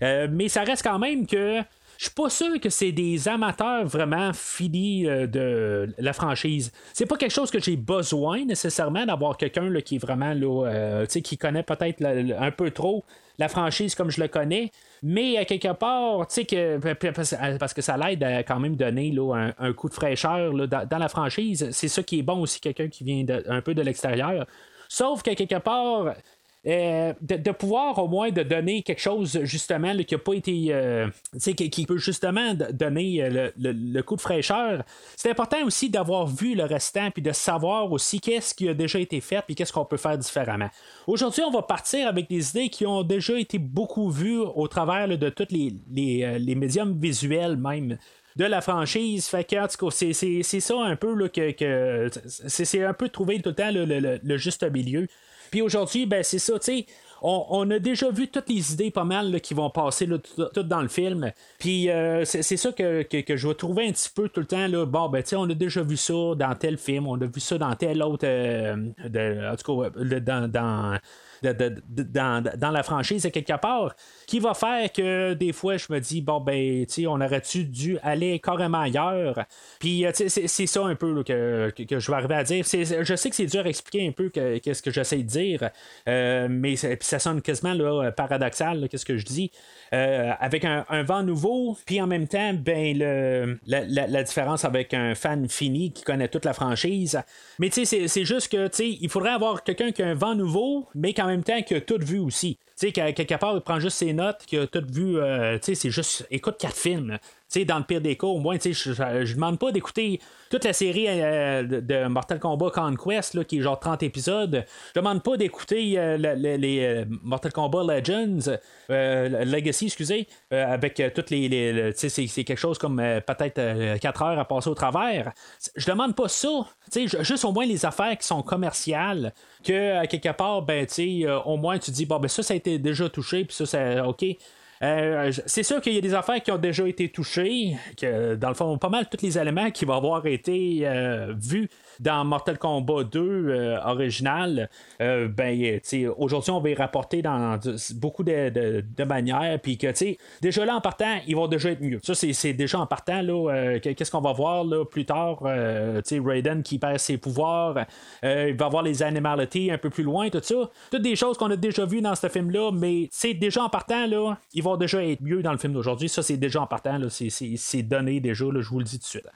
mais ça reste quand même que je suis pas sûr que c'est des amateurs vraiment finis euh, de la franchise. C'est pas quelque chose que j'ai besoin nécessairement d'avoir quelqu'un qui est vraiment là, euh, qui connaît peut-être un peu trop la franchise comme je le connais. Mais à quelque part, tu sais que parce que ça l'aide à quand même donner là, un, coup de fraîcheur dans, la franchise. C'est ça qui est bon aussi, quelqu'un qui vient un peu de l'extérieur. Sauf qu'à quelque part, euh, de, pouvoir au moins de donner quelque chose justement qui n'a pas été euh, qui, qui, peut justement donner euh, le, coup de fraîcheur c'est important aussi d'avoir vu le restant puis de savoir aussi qu'est-ce qui a déjà été fait puis qu'est-ce qu'on peut faire différemment aujourd'hui on va partir avec des idées qui ont déjà été beaucoup vues au travers de tous les, les, médiums visuels même de la franchise. Fait que, c'est, ça un peu là, que, c'est, un peu trouver tout le temps le juste milieu. Puis aujourd'hui, ben c'est ça, tu sais. On, a déjà vu toutes les idées pas mal qui vont passer tout, dans le film. Puis euh, c'est ça que, je vais trouver un petit peu tout le temps. Là, bon, ben, on a déjà vu ça dans tel film, on a vu ça dans tel autre. Euh, en tout cas, dans dans, la franchise à quelque part, qui va faire que des fois je me dis bon ben tu on aurait-tu dû aller carrément ailleurs? Puis euh, c'est ça un peu que, je vais arriver à dire. Je sais que c'est dur à expliquer un peu qu'est-ce que j'essaie de dire, euh, mais ça sonne quasiment là, paradoxal qu'est-ce que je dis. Euh, avec un, vent nouveau, puis en même temps, ben le, la, différence avec un fan fini qui connaît toute la franchise. Mais tu sais, c'est juste que tu sais, il faudrait avoir quelqu'un qui a un vent nouveau, mais qu'en même temps qui a tout vu aussi. Tu sais, quelque part, il prend juste ses notes, qui a tout vu, euh, tu sais, c'est juste, écoute quatre films dans le pire des cas, au moins, je, je, demande pas d'écouter toute la série euh, de, Mortal Kombat Conquest, là, qui est genre 30 épisodes. Je demande pas d'écouter euh, les euh, Mortal Kombat Legends, Legacy, excusez, avec toutes les. les c'est, c'est quelque chose comme peut-être 4 heures à passer au travers. Je demande pas ça. juste au moins les affaires qui sont commerciales, que quelque part, ben, au moins tu dis, bon, ben ça, ça a été déjà touché, puis ça, c'est OK. Euh, c'est sûr qu'il y a des affaires qui ont déjà été touchées, que dans le fond, pas mal tous les éléments qui vont avoir été euh, vus dans Mortal Kombat 2 euh, original, euh, ben, aujourd'hui, on va y rapporter dans beaucoup de, manières. Puis que, déjà là, en partant, ils vont déjà être mieux. Ça, c'est déjà en partant. là euh, Qu'est-ce qu'on va voir là, plus tard? Raiden qui perd ses pouvoirs. il va avoir les animalities un peu plus loin, tout ça. Toutes des choses qu'on a déjà vues dans ce film-là, mais déjà en partant, là, ils vont déjà être mieux dans le film d'aujourd'hui. Ça, c'est déjà en partant. C'est donné déjà, là, je vous le dis tout de suite.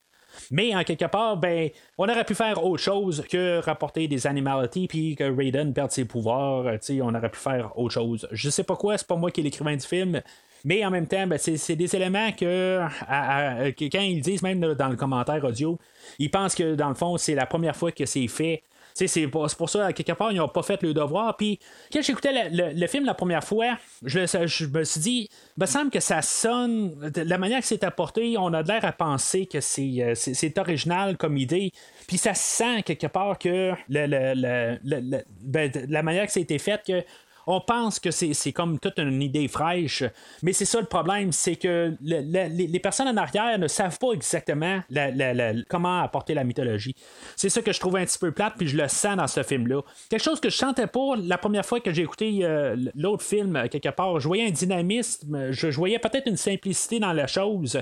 Mais en quelque part, ben, on aurait pu faire autre chose que rapporter des animalities puis que Raiden perde ses pouvoirs. On aurait pu faire autre chose. Je sais pas quoi, c'est pas moi qui est l'écrivain du film. Mais en même temps, ben, c'est des éléments que, quand ils disent même dans le commentaire audio, ils pensent que dans le fond, c'est la première fois que c'est fait c'est pour, pour ça, quelque part, ils n'ont pas fait le devoir. Puis, quand j'écoutais le, film la première fois, je, me suis dit, me semble que ça sonne, de la manière que c'est apporté, on a l'air à penser que c'est, c'est, original comme idée. Puis ça sent quelque part que le, ben, la manière que ça a été fait, que on pense que c'est comme toute une idée fraîche, mais c'est ça le problème, c'est que les personnes en arrière ne savent pas exactement comment apporter la mythologie. C'est ça que je trouve un petit peu plate, puis je le sens dans ce film-là. Quelque chose que je sentais pas la première fois que j'ai écouté euh, l'autre film, quelque part. Je voyais un dynamisme, je, voyais peut-être une simplicité dans la chose.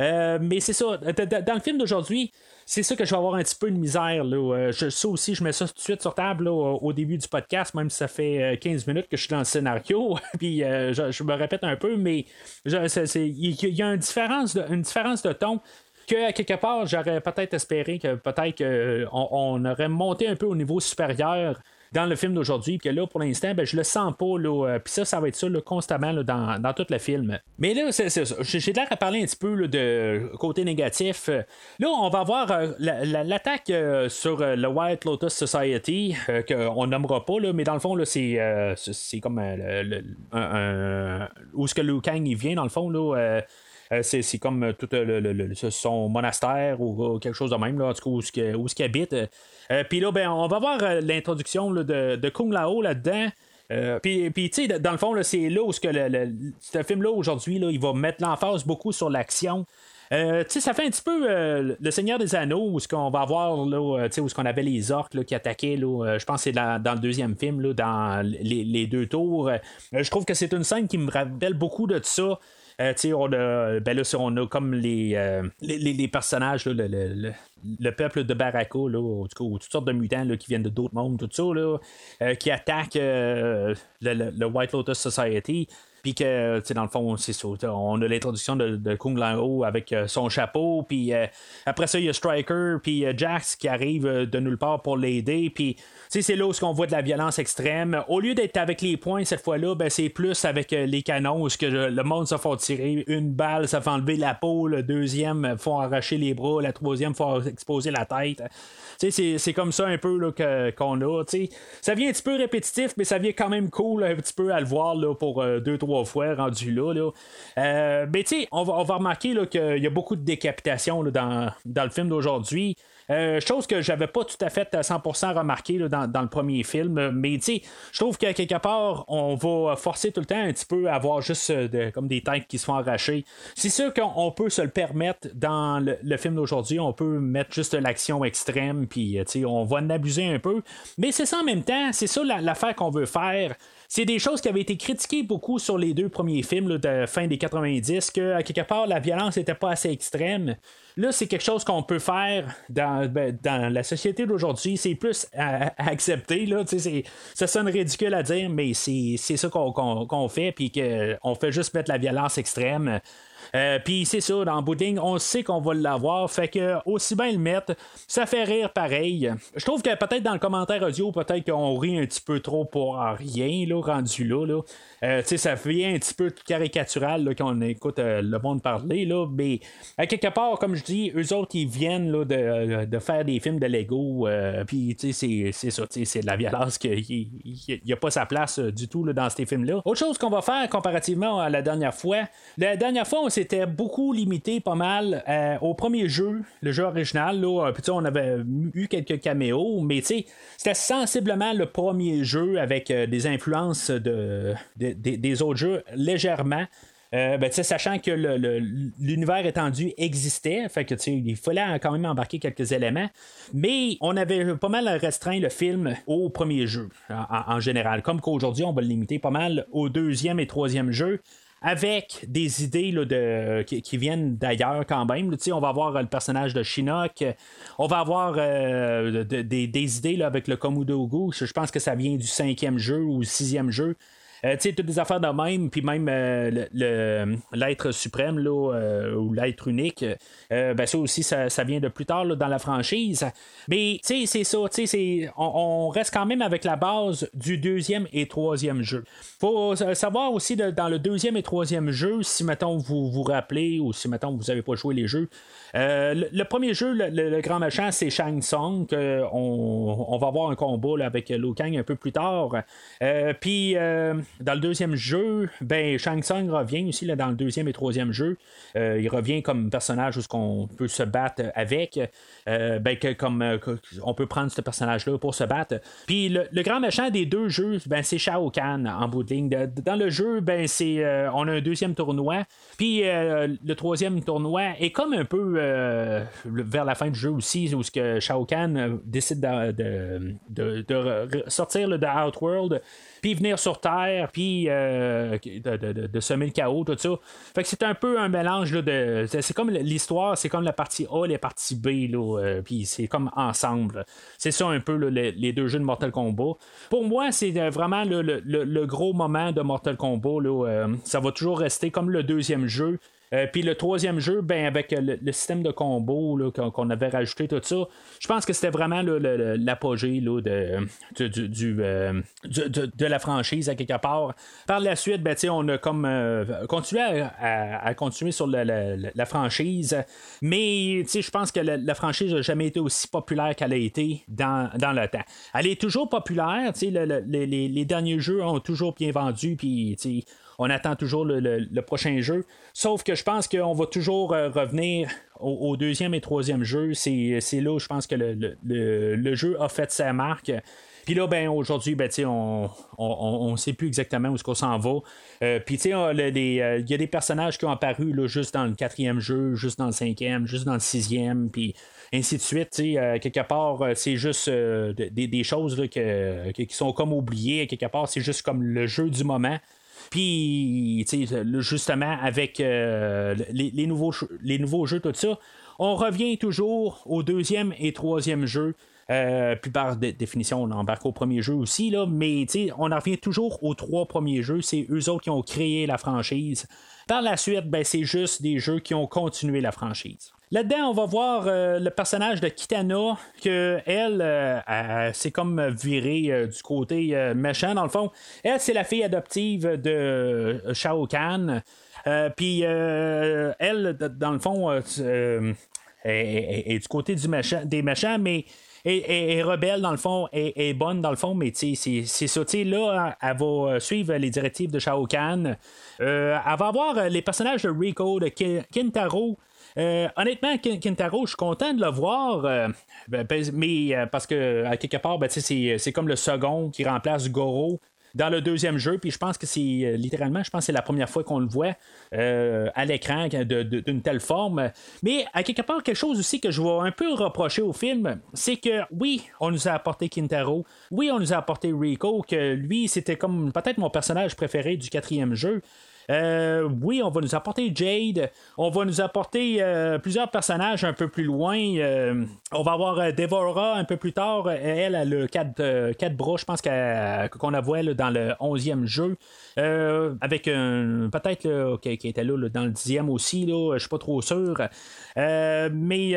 Euh, mais c'est ça. Dans le film d'aujourd'hui, c'est ça que je vais avoir un petit peu de misère. Là. Euh, je, ça aussi, je mets ça tout de suite sur table au, début du podcast, même si ça fait 15 euh, minutes que je suis dans le scénario. Puis euh, je, me répète un peu, mais il y, a une différence de, une différence de ton que à quelque part, j'aurais peut-être espéré que peut-être qu'on on aurait monté un peu au niveau supérieur dans le film d'aujourd'hui, que là, pour l'instant, ben, je le sens pas. Là, puis ça, ça va être ça constamment dans, dans, tout le film. Mais là, c'est, ça. J'ai l'air à parler un petit peu de côté négatif. Là, on va voir l'attaque sur le White Lotus Society, qu'on nommera pas, là, mais dans le fond, là, c'est, c'est comme un, où ce que Liu Kang il vient, dans le fond, là. Euh, c'est, comme euh, tout le, son monastère ou, quelque chose de même, là, en tout cas, où, où ce habite. Euh, puis là, ben, on va voir l'introduction de, de, Kung Lao là-dedans. puis, tu sais, dans le fond, c'est là où ce que ce film-là, aujourd'hui, il va mettre l'emphase beaucoup sur l'action. Euh, ça fait un petit peu le Seigneur des Anneaux où ce qu'on va voir là, où ce qu'on avait les orques qui attaquaient. je pense que c'est dans, le deuxième film, là, dans les, deux tours. je trouve que c'est une scène qui me rappelle beaucoup de ça. Euh, on a, ben là, on a comme les, euh, les, personnages, le, peuple de Barako, là, toutes sortes de mutants qui viennent de d'autres mondes, tout ça, euh, qui attaquent le, White Lotus Society. Puis que, tu sais, dans le fond, c'est ça. On a l'introduction de, Kung Lao avec euh, son chapeau. Puis euh, après ça, il y a Striker, puis euh, Jax qui arrive de nulle part pour l'aider. Puis, tu c'est là où on voit de la violence extrême. Au lieu d'être avec les points cette fois-là, ben, c'est plus avec les canons où que le monde se fait tirer une balle, ça fait enlever la peau. Le deuxième, faut arracher les bras. La troisième, faut exposer la tête. C'est comme ça un peu qu'on a. Ça vient un petit peu répétitif, mais ça vient quand même cool un petit peu à le voir là, pour euh, deux, trois fois rendu là. là. Euh, mais on va, on va remarquer qu'il y a beaucoup de décapitations dans, dans le film d'aujourd'hui. Euh, chose que j'avais pas tout à fait à 100% remarqué dans, le premier film, mais je trouve que quelque part, on va forcer tout le temps un petit peu à avoir juste euh, comme des têtes qui se font arracher. C'est sûr qu'on peut se le permettre dans le, film d'aujourd'hui, on peut mettre juste l'action extrême, puis euh, on va en abuser un peu, mais c'est ça en même temps, c'est ça l'affaire qu'on veut faire. C'est des choses qui avaient été critiquées beaucoup sur les deux premiers films de fin des 90, que à quelque part la violence n'était pas assez extrême. Là, c'est quelque chose qu'on peut faire dans, ben, la société d'aujourd'hui. C'est plus à, accepter. Là, ça sonne ridicule à dire, mais c'est, ça qu'on, fait, puis qu'on fait juste mettre la violence extrême. Euh, puis c'est ça, dans Bouding, on sait qu'on va l'avoir, fait que aussi bien le mettre, ça fait rire pareil. Je trouve que peut-être dans le commentaire audio, peut-être qu'on rit un petit peu trop pour rien, là, rendu là. là. Euh, ça fait un petit peu caricatural là, quand on écoute euh, le monde parler, là, mais à quelque part, comme je dis, eux autres, ils viennent là, de, de faire des films de Lego, puis c'est ça, c'est de la violence qu'il n'y a pas sa place du tout dans ces films-là. Autre chose qu'on va faire comparativement à la dernière fois, la dernière fois, on s'est c'était beaucoup limité pas mal euh, au premier jeu, le jeu original. Là, puis, on avait eu quelques caméos, mais c'était sensiblement le premier jeu avec euh, des influences de, des autres jeux légèrement. Euh, ben, sachant que l'univers étendu existait, fait que il fallait quand même embarquer quelques éléments, mais on avait pas mal restreint le film au premier jeu en, général, comme qu'aujourd'hui on va le limiter pas mal au deuxième et troisième jeu avec des idées là, de, qui, viennent d'ailleurs quand même. on va avoir le personnage de Shinnok, on va avoir euh, des idées là, avec le Komodo Je pense que ça vient du cinquième jeu ou sixième jeu. Euh, tu sais, toutes des affaires de même, puis même euh, le, l'être suprême là, euh, ou l'être unique, ben ça aussi, ça, vient de plus tard dans la franchise. Mais tu sais, c'est ça, tu sais, on, reste quand même avec la base du deuxième et troisième jeu. Faut savoir aussi dans le deuxième et troisième jeu, si mettons vous vous rappelez ou si mettons vous n'avez pas joué les jeux, le, premier jeu, le, grand machin, c'est Shang Tsung. On, on, va avoir un combat avec Liu Kang un peu plus tard. Puis dans le deuxième jeu, ben, Shang Tsung revient aussi là, dans le deuxième et troisième jeu. Euh, il revient comme personnage où on peut se battre avec. Euh, ben, que, comme euh, on peut prendre ce personnage-là pour se battre. Puis le, grand méchant des deux jeux, ben, c'est Shao Kahn en bout de ligne. dans le jeu, ben, c'est, on a un deuxième tournoi. Puis le troisième tournoi est comme un peu vers la fin du jeu aussi, où ce que Shao Kahn décide de, sortir de Outworld puis venir sur Terre, puis euh, de, semer le chaos, tout ça. Fait que c'est un peu un mélange là, de. C'est comme l'histoire, c'est comme la partie A, la partie B, euh, puis c'est comme ensemble. C'est ça un peu les, deux jeux de Mortal Kombat. Pour moi, c'est euh, vraiment le, gros moment de Mortal Kombat. Ça va toujours rester comme le deuxième jeu. Euh, puis le troisième jeu, ben, avec le, système de combo qu'on, avait rajouté, tout ça, je pense que c'était vraiment l'apogée de, du, euh, de, la franchise à quelque part. Par la suite, ben, on a comme euh, continué à, continuer sur la, franchise, mais je pense que la, franchise n'a jamais été aussi populaire qu'elle a été dans, le temps. Elle est toujours populaire, les, les, derniers jeux ont toujours bien vendu, puis on attend toujours le, prochain jeu. Sauf que je pense qu'on va toujours euh, revenir au, deuxième et troisième jeu. C'est, là où je pense que le, jeu a fait sa marque. Puis là, ben, aujourd'hui, ben, on ne sait plus exactement où est-ce qu'on s'en va. Euh, puis, euh, il y a des personnages qui ont apparu là, juste dans le quatrième jeu, juste dans le cinquième, juste dans le sixième, puis ainsi de suite. quelque part, c'est juste des, choses qui sont comme oubliées. Quelque part, c'est juste comme le jeu du moment. Puis, justement, avec euh, les, nouveaux, jeux, tout ça, on revient toujours au deuxième et troisième jeu. Euh, puis par définition, on embarque au premier jeu aussi, là, mais on en revient toujours aux trois premiers jeux. C'est eux autres qui ont créé la franchise. Par la suite, ben, c'est juste des jeux qui ont continué la franchise. Là-dedans, on va voir euh, le personnage de Kitana, que elle, euh, c'est comme viré euh, du côté méchant, dans le fond. Elle, c'est la fille adoptive de Shao Kahn. Puis elle, dans le fond, est, du côté des méchants, mais est, rebelle dans le fond, est, bonne dans le fond, mais c'est ça. là, elle va suivre les directives de Shao Kahn. elle va avoir les personnages de Rico, de Kintaro, euh, honnêtement, Kintaro, je suis content de le voir, euh, ben, ben, mais euh, parce que à quelque part, ben, c'est comme le second qui remplace Goro dans le deuxième jeu, puis je pense que c'est littéralement, je pense que c'est la première fois qu'on le voit à l'écran d'une telle forme. Mais à quelque part, quelque chose aussi que je vais un peu reprocher au film, c'est que oui, on nous a apporté Kintaro, oui, on nous a apporté Rico, que lui, c'était comme peut-être mon personnage préféré du quatrième jeu. Euh, oui, on va nous apporter Jade. On va nous apporter euh, plusieurs personnages un peu plus loin. Euh, on va avoir Devora un peu plus tard. Elle, a le 4, quatre bras, je pense qu'on la voit dans le 11e jeu. avec peut-être qui était là, dans le 10e aussi, là, je suis pas trop sûr. mais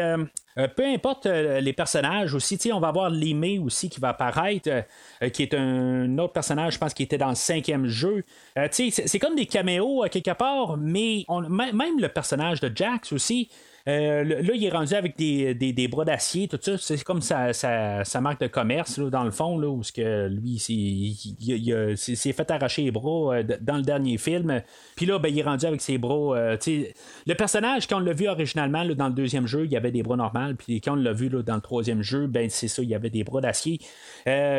peu importe les personnages aussi, on va avoir Limé aussi qui va apparaître, qui est un autre personnage, je pense, qui était dans le cinquième jeu. c'est comme des caméos à quelque part, mais même le personnage de Jax aussi, euh, là, il est rendu avec des, des, bras d'acier, tout ça. C'est comme sa, marque de commerce, dans le fond, là, où que lui, il, s'est fait arracher les bras euh, dans le dernier film. Puis là, ben, il est rendu avec ses bras. Euh, le personnage, quand on l'a vu originalement dans le deuxième jeu, il y avait des bras normaux. Puis quand on l'a vu dans le troisième jeu, ben, c'est ça, il y avait des bras d'acier.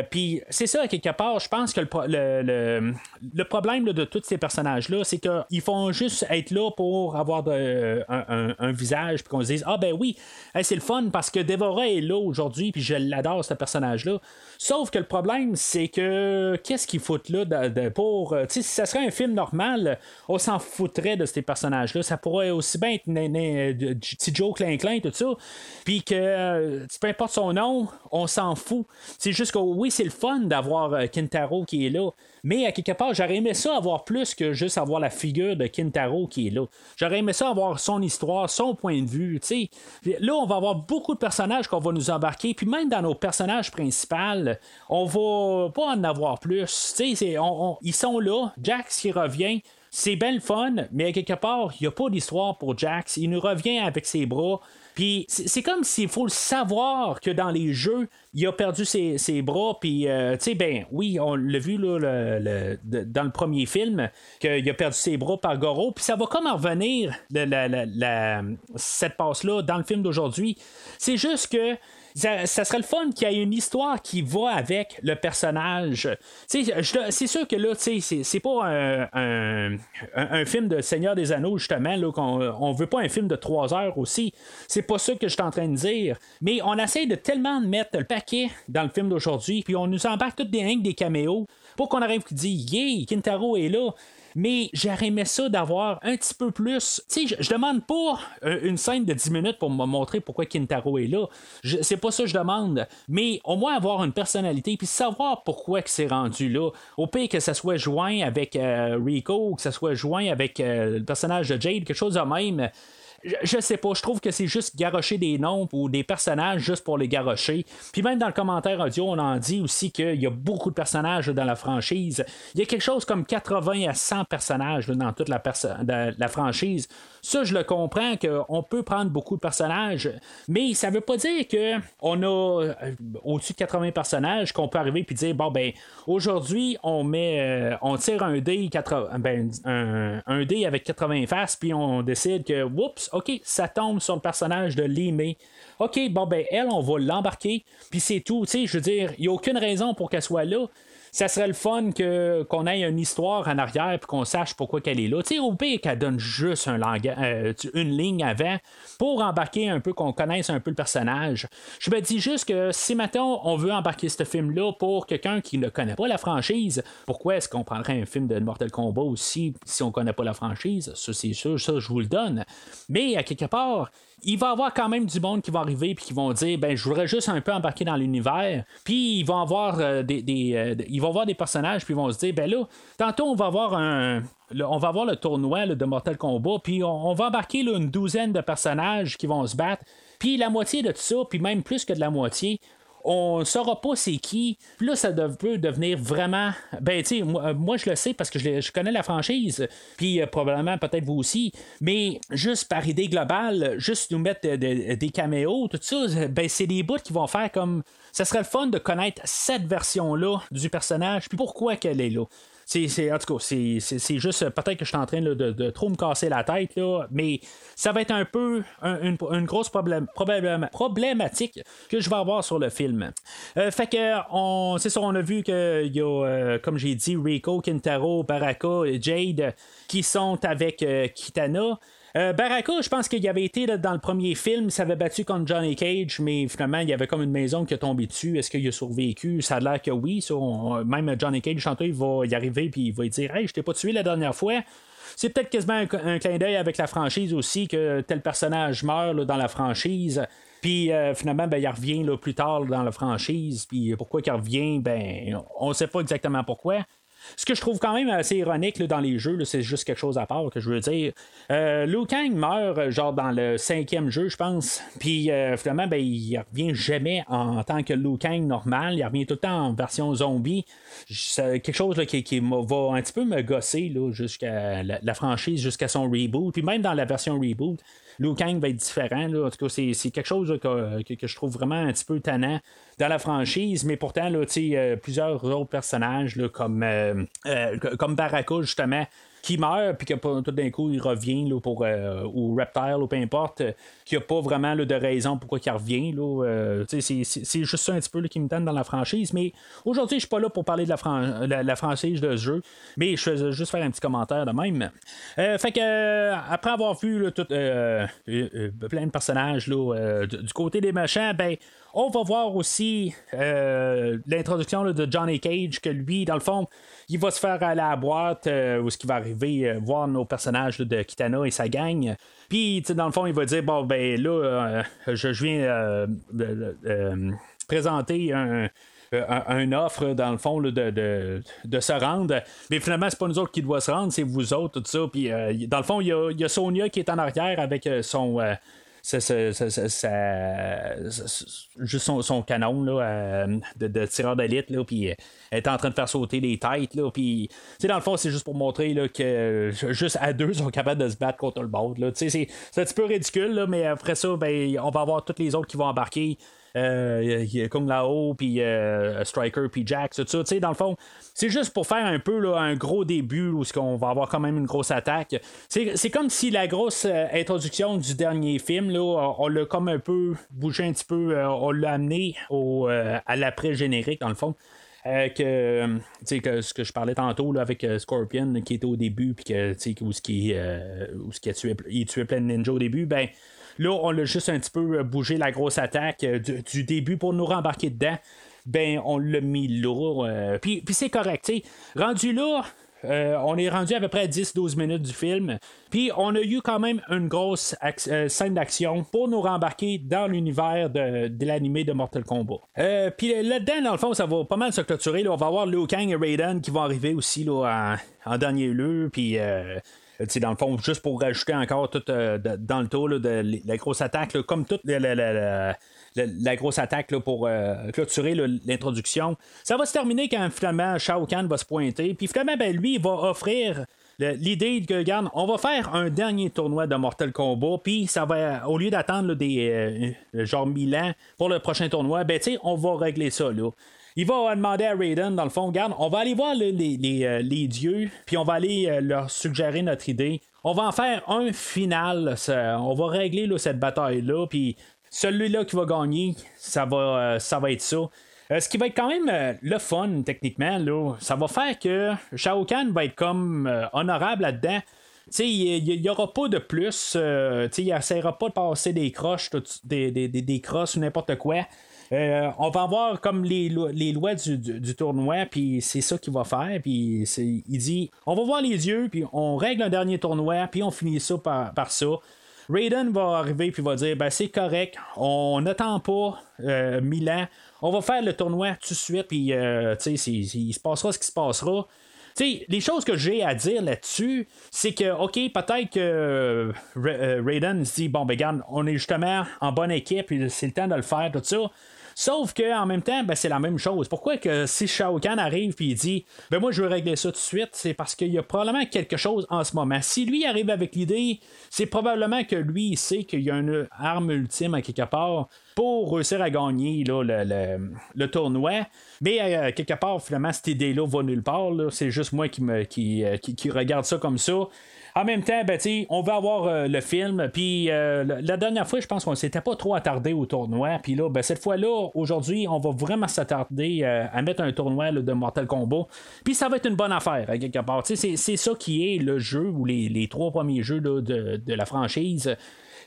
puis c'est ça, quelque part, je pense que le, le, problème de tous ces personnages-là, c'est qu'ils font juste être là pour avoir un visage puis qu'on se dise Ah ben oui, c'est le fun parce que Devora est là aujourd'hui, puis je l'adore, ce personnage-là. Sauf que le problème, c'est que qu'est-ce qu'ils foutent là pour. Euh, si ça serait un film normal, on s'en foutrait de ces personnages-là. Ça pourrait aussi bien être petit Joe Klein, tout ça. Puis que euh, peu importe son nom, on s'en fout. C'est juste que oui, c'est le fun d'avoir euh, Kintaro qui est là. Mais à quelque part, j'aurais aimé ça avoir plus que juste avoir la figure de Kintaro qui est là. J'aurais aimé ça avoir son histoire, son point de vue. Là, on va avoir beaucoup de personnages qu'on va nous embarquer. Puis même dans nos personnages principaux, on va pas en avoir plus. ils sont là. Jax qui revient. C'est bien le fun, mais à quelque part, il n'y a pas d'histoire pour Jax. Il nous revient avec ses bras. Puis c'est comme s'il faut le savoir que dans les jeux, il a perdu ses, bras. Puis, euh, tu sais, ben oui, on l'a vu là, dans le premier film, qu'il a perdu ses bras par Goro. Puis ça va comme en revenir, cette passe-là, dans le film d'aujourd'hui. C'est juste que ça, serait le fun qu'il y ait une histoire qui va avec le personnage. C'est sûr que là, c'est pas un, film de Seigneur des Anneaux, justement, là, qu'on on veut pas un film de trois heures aussi. C'est pas ça que je suis en train de dire. Mais on essaie de tellement mettre le paquet dans le film d'aujourd'hui, puis on nous embarque toutes des des caméos pour qu'on arrive qui dit Yeah, Kintaro est là. Mais j'aurais aimé ça d'avoir un petit peu plus. Tu sais, je, demande pas euh, une scène de 10 minutes pour me montrer pourquoi Kintaro est là. C'est pas ça que je demande. Mais au moins avoir une personnalité puis savoir pourquoi c'est rendu là. Au pire que ça soit joint avec euh, Rico, que ça soit joint avec euh, le personnage de Jade, quelque chose de même je, sais pas, je trouve que c'est juste garocher des noms ou des personnages juste pour les garocher. Puis même dans le commentaire audio, on en dit aussi qu'il y a beaucoup de personnages dans la franchise. Il y a quelque chose comme 80 à 100 personnages dans toute la, la franchise. Ça, je le comprends qu'on peut prendre beaucoup de personnages, mais ça veut pas dire qu'on a euh, au-dessus de 80 personnages qu'on peut arriver et dire bon ben aujourd'hui on met euh, on tire un dé 80, ben, avec 80 faces puis on décide que oups ok ça tombe sur le personnage de Limé. OK, bon, ben, elle, on va l'embarquer, puis c'est tout. Tu sais, je veux dire, il n'y a aucune raison pour qu'elle soit là ça serait le fun que, qu'on ait une histoire en arrière puis qu'on sache pourquoi qu'elle est là. Tu sais, au pire qu'elle donne juste un euh, une ligne avant pour embarquer un peu, qu'on connaisse un peu le personnage. Je me dis juste que si maintenant on veut embarquer ce film-là pour quelqu'un qui ne connaît pas la franchise, pourquoi est-ce qu'on prendrait un film de Mortal Kombat aussi si on ne connaît pas la franchise? Ça, c'est sûr, ça, je vous le donne. Mais à quelque part, il va y avoir quand même du monde qui va arriver puis qui vont dire ben je voudrais juste un peu embarquer dans l'univers. Puis ils vont avoir euh, des, euh, ils vont voir des personnages puis ils vont se dire ben là tantôt on va avoir un on va avoir le tournoi de Mortal Kombat puis on, va embarquer une douzaine de personnages qui vont se battre. Puis la moitié de tout ça puis même plus que de la moitié on ne saura pas c'est qui. Puis là, ça peut devenir vraiment. Ben, sais, moi, je le sais parce que je, connais la franchise. Puis euh, probablement, peut-être vous aussi. Mais juste par idée globale, juste nous mettre des caméos, tout ça, ben, c'est des bouts qui vont faire comme. Ça serait le fun de connaître cette version-là du personnage, puis pourquoi qu'elle est là c'est, en tout cas, c'est, juste peut-être que je suis en train de, trop me casser la tête, là, mais ça va être un peu une, grosse problème, problématique que je vais avoir sur le film. Euh, fait que, on, c'est ça, on a vu qu'il y a, euh, comme j'ai dit, Rico, Kintaro, Baraka et Jade qui sont avec euh, Kitana. Euh, Baraka, je pense qu'il avait été dans le premier film, il s'avait battu contre Johnny Cage, mais finalement, il y avait comme une maison qui a tombé dessus. Est-ce qu'il a survécu? Ça a l'air que oui. même Johnny Cage, chanteur, il va y arriver puis il va dire Hey, je t'ai pas tué la dernière fois. C'est peut-être quasiment un, clin d'œil avec la franchise aussi que tel personnage meurt dans la franchise. Puis euh, finalement, ben, il revient plus tard dans la franchise. Puis pourquoi il revient, ben, on ne sait pas exactement pourquoi. Ce que je trouve quand même assez ironique dans les jeux, c'est juste quelque chose à part que je veux dire. Euh, Liu Kang meurt euh, genre dans le cinquième jeu, je pense. Puis euh, finalement, ben, il revient jamais en, tant que Liu Kang normal. Il revient tout le temps en version zombie. C'est quelque chose qui, va un petit peu me gosser jusqu'à la, franchise, jusqu'à son reboot. Puis même dans la version reboot. Liu Kang va être différent. En tout cas, c'est, quelque chose que, je trouve vraiment un petit peu tannant dans la franchise, mais pourtant, euh, plusieurs autres personnages comme, euh, euh, comme Baraka, justement, qui meurt, puis que tout d'un coup, il revient là, pour, ou Reptile, ou peu importe, qu'il n'y a pas vraiment là, de raison pourquoi il revient. Là, c'est, juste ça un petit peu qui me donne dans la franchise. Mais aujourd'hui, je suis pas là pour parler de la, la, franchise de ce jeu, mais je vais juste faire un petit commentaire de même. fait que, après avoir vu tout, plein de personnages là, du côté des machins, ben, on va voir aussi euh, l'introduction de Johnny Cage, que lui, dans le fond, il va se faire aller à la boîte euh, où ce qui va arriver, euh, voir nos personnages de Kitana et sa gang. Puis, dans le fond, il va dire Bon, ben là, je, viens présenter un. offre dans le fond de, de, se rendre. Mais finalement, c'est pas nous autres qui doit se rendre, c'est vous autres, tout ça. Puis dans le fond, il y, a, Sonia qui est en arrière avec son, juste son, canon là, euh, de, tireur d'élite, puis euh, elle est en train de faire sauter des têtes. Là, puis, dans le fond, c'est juste pour montrer là, que juste à deux, ils sont capables de se battre contre le bord. C'est, un petit peu ridicule, mais après ça, ben, on va avoir tous les autres qui vont embarquer. Euh, Kung Lao, puis euh, Striker, puis Jack, tout ça. Tu sais, dans le fond, c'est juste pour faire un peu là, un gros début où on va avoir quand même une grosse attaque. C'est comme si la grosse euh, introduction du dernier film, là, on, l'a comme un peu bougé un petit peu, on l'a amené au, à l'après-générique, dans le fond. que, que ce que je parlais tantôt là, avec Scorpion qui était au début, puis que, où ce qui, où ce qui a tué, il tuait plein de ninjas au début, ben Là, on a juste un petit peu bougé la grosse attaque euh, du, début pour nous rembarquer dedans. ben on l'a mis là. puis, puis c'est correct. Rendu là, euh, on est rendu à peu près à 10-12 minutes du film. Puis on a eu quand même une grosse euh, scène d'action pour nous rembarquer dans l'univers de, l'animé de Mortal Kombat. Euh, puis là-dedans, dans le fond, ça va pas mal se clôturer. On va avoir Liu Kang et Raiden qui vont arriver aussi là, en, dernier lieu. Puis dans le fond, juste pour rajouter encore tout dans le taux de, la grosse attaque, comme toute la, grosse attaque pour euh, clôturer l'introduction. Ça va se terminer quand finalement Shao Kahn va se pointer. Puis finalement, ben, lui, il va offrir l'idée que, regarde, on va faire un dernier tournoi de Mortal Kombat, puis ça va, au lieu d'attendre des euh, genre 1000 ans pour le prochain tournoi, ben, on va régler ça, là. Il va demander à Raiden, dans le fond, regarde, on va aller voir les, euh, les, dieux, puis on va aller leur suggérer notre idée. On va en faire un final, on va régler cette bataille-là, puis celui-là qui va gagner, ça va, euh, être ça. Euh, ce qui va être quand même euh, le fun, techniquement, là, ça va faire que Shao Kahn va être comme honorable là-dedans. il n'y aura pas de plus. il n'essaiera pas de passer des croches, des, des, crosses ou n'importe quoi. On va avoir comme les, lois du, tournoi, puis c'est ça qu'il va faire. Puis il dit on va voir les yeux, puis on règle un dernier tournoi, puis on finit ça par, ça. Raiden va arriver puis va dire ben c'est correct, on n'attend pas euh, Milan, on va faire le tournoi tout de suite puis euh, il se passera ce qui se passera. les choses que j'ai à dire là-dessus, c'est que, OK, peut-être que euh, Raiden se dit, bon, ben, regarde, on est justement en bonne équipe, c'est le temps de le faire, tout ça. Sauf que en même temps, ben, c'est la même chose. Pourquoi que si Shao Kahn arrive et il dit ben moi je veux régler ça tout de suite, c'est parce qu'il y a probablement quelque chose en ce moment. Si lui arrive avec l'idée, c'est probablement que lui sait qu'il y a une arme ultime à quelque part pour réussir à gagner là, le, tournoi. Mais euh, quelque part, finalement, cette idée-là va nulle part. C'est juste moi qui, me, qui, euh, qui, regarde ça comme ça. En même temps, ben, on va avoir euh, le film. Puis euh, la dernière fois, je pense qu'on s'était pas trop attardé au tournoi. Puis là, ben, cette fois-là, aujourd'hui, on va vraiment s'attarder euh, à mettre un tournoi de Mortal Kombat. Puis ça va être une bonne affaire, quelque part. C'est ça qui est le jeu ou les, trois premiers jeux de, la franchise.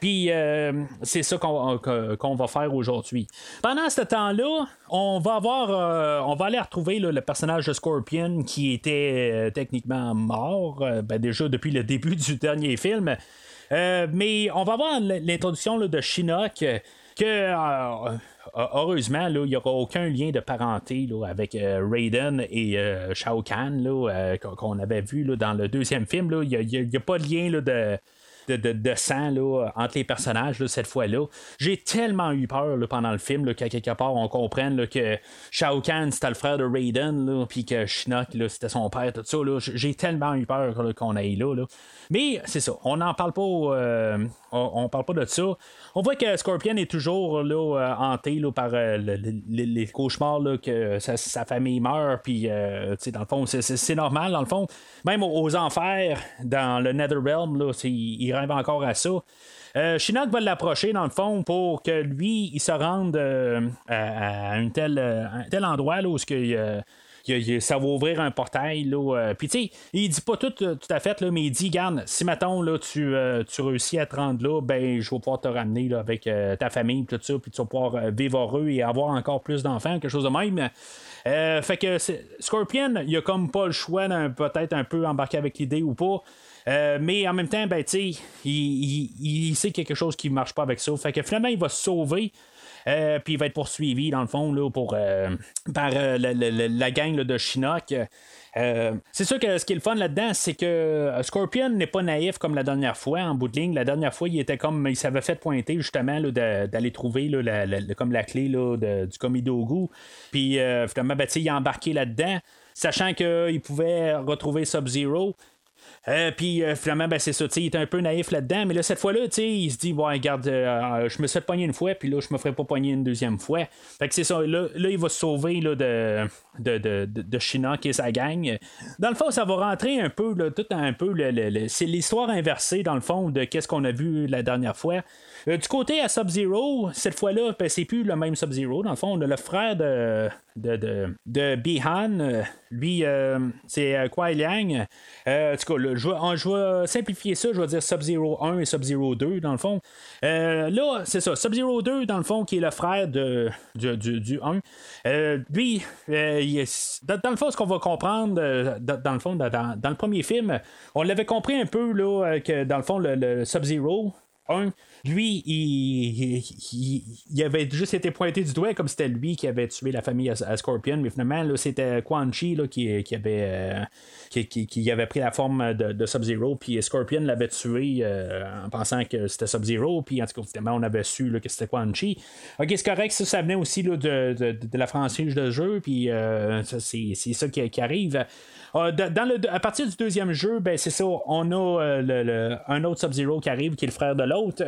Puis euh, c'est ça qu'on va faire aujourd'hui. Pendant ce temps-là, on va avoir, euh, on va aller retrouver le personnage de Scorpion qui était euh, techniquement mort, ben, déjà depuis le début du dernier film. mais on va avoir l'introduction de Shinnok que heureusement, il n'y aura aucun lien de parenté avec Raiden et Shao Kahn qu'on avait vu dans le deuxième film. Il n'y a, pas de lien de de, sang là, entre les personnages cette fois-là. J'ai tellement eu peur pendant le film qu'à quelque part on comprenne que Shao Kahn c'était le frère de Raiden, puis que Shinnok c'était son père, tout ça. J'ai tellement eu peur qu'on aille là, là. Mais c'est ça, on n'en parle pas, euh, on, parle pas de ça. On voit que Scorpion est toujours là, euh, hanté par euh, les cauchemars que sa, famille meurt, puis dans le fond, c'est normal, dans le fond. Même aux, enfers, dans le Netherrealm, là, il, rêve encore à ça. Euh, Shinnok va l'approcher dans le fond pour que lui, il se rende à, un, tel, un tel endroit là, où ce que, ça va ouvrir un portail. Là, euh, puis tu sais, il dit pas tout, tout à fait, là, mais il dit, garde, si maintenant là, tu, euh, tu réussis à te rendre là, ben je vais pouvoir te ramener là, avec euh, ta famille, tout ça, puis tu vas pouvoir vivre heureux et avoir encore plus d'enfants, quelque chose de même. fait que Scorpion, il a comme pas le choix peut-être un peu embarquer avec l'idée ou pas. mais en même temps, ben, il, il, il, sait quelque chose qui marche pas avec ça. Fait que finalement, il va se sauver. Euh, puis il va être poursuivi, dans le fond, là, pour, euh, par euh, la, gang de Shinnok. c'est sûr que ce qui est le fun là-dedans, c'est que Scorpion n'est pas naïf comme la dernière fois en bout de ligne. La dernière fois, il était comme il s'avait fait pointer justement d'aller trouver la, comme la clé de, du Komidogu. Puis finalement, ben, il a embarqué là-dedans, sachant qu'il pouvait retrouver Sub-Zero. Euh, puis euh, finalement, ben, c'est ça, il est un peu naïf là-dedans, mais là, cette fois-là, il se dit, bon, regarde, euh, je me suis pogner une fois, puis là, je me ferai pas pogner une deuxième fois. Fait que c'est ça, là, il va se sauver là, de, de, de, de, Shinnok et sa gang. Dans le fond, ça va rentrer un peu, là, tout un peu, c'est l'histoire inversée, dans le fond, de qu'est-ce qu'on a vu la dernière fois. Du côté à Sub-Zero, cette fois-là, ben, c'est plus le même Sub-Zero. Dans le fond, le frère de, de, de, de Bihan. Lui, c'est Kwai Liang. en tout cas, je, vais, simplifier ça. Je vais dire Sub-Zero 1 et Sub-Zero 2, dans le fond. là, c'est ça. Sub-Zero 2, dans le fond, qui est le frère de, du, du, 1. lui, dans, le fond, ce qu'on va comprendre, dans, le fond, dans, dans, le premier film, on l'avait compris un peu, là, que dans le fond, le Sub-Zero, lui, il, avait juste été pointé du doigt comme c'était lui qui avait tué la famille à, Scorpion, mais finalement, c'était Quan Chi qui, qui, avait, euh, qui, avait pris la forme de, Sub-Zero, puis Scorpion l'avait tué euh, en pensant que c'était Sub-Zero, puis en tout cas, finalement, on avait su que c'était Quan Chi. Ok, c'est correct, ça, ça venait aussi de, de, la franchise de jeu, puis euh, c'est ça qui, arrive. le, à partir du deuxième jeu, ben, c'est ça, on a un autre Sub-Zero qui arrive, qui est le frère de l'autre.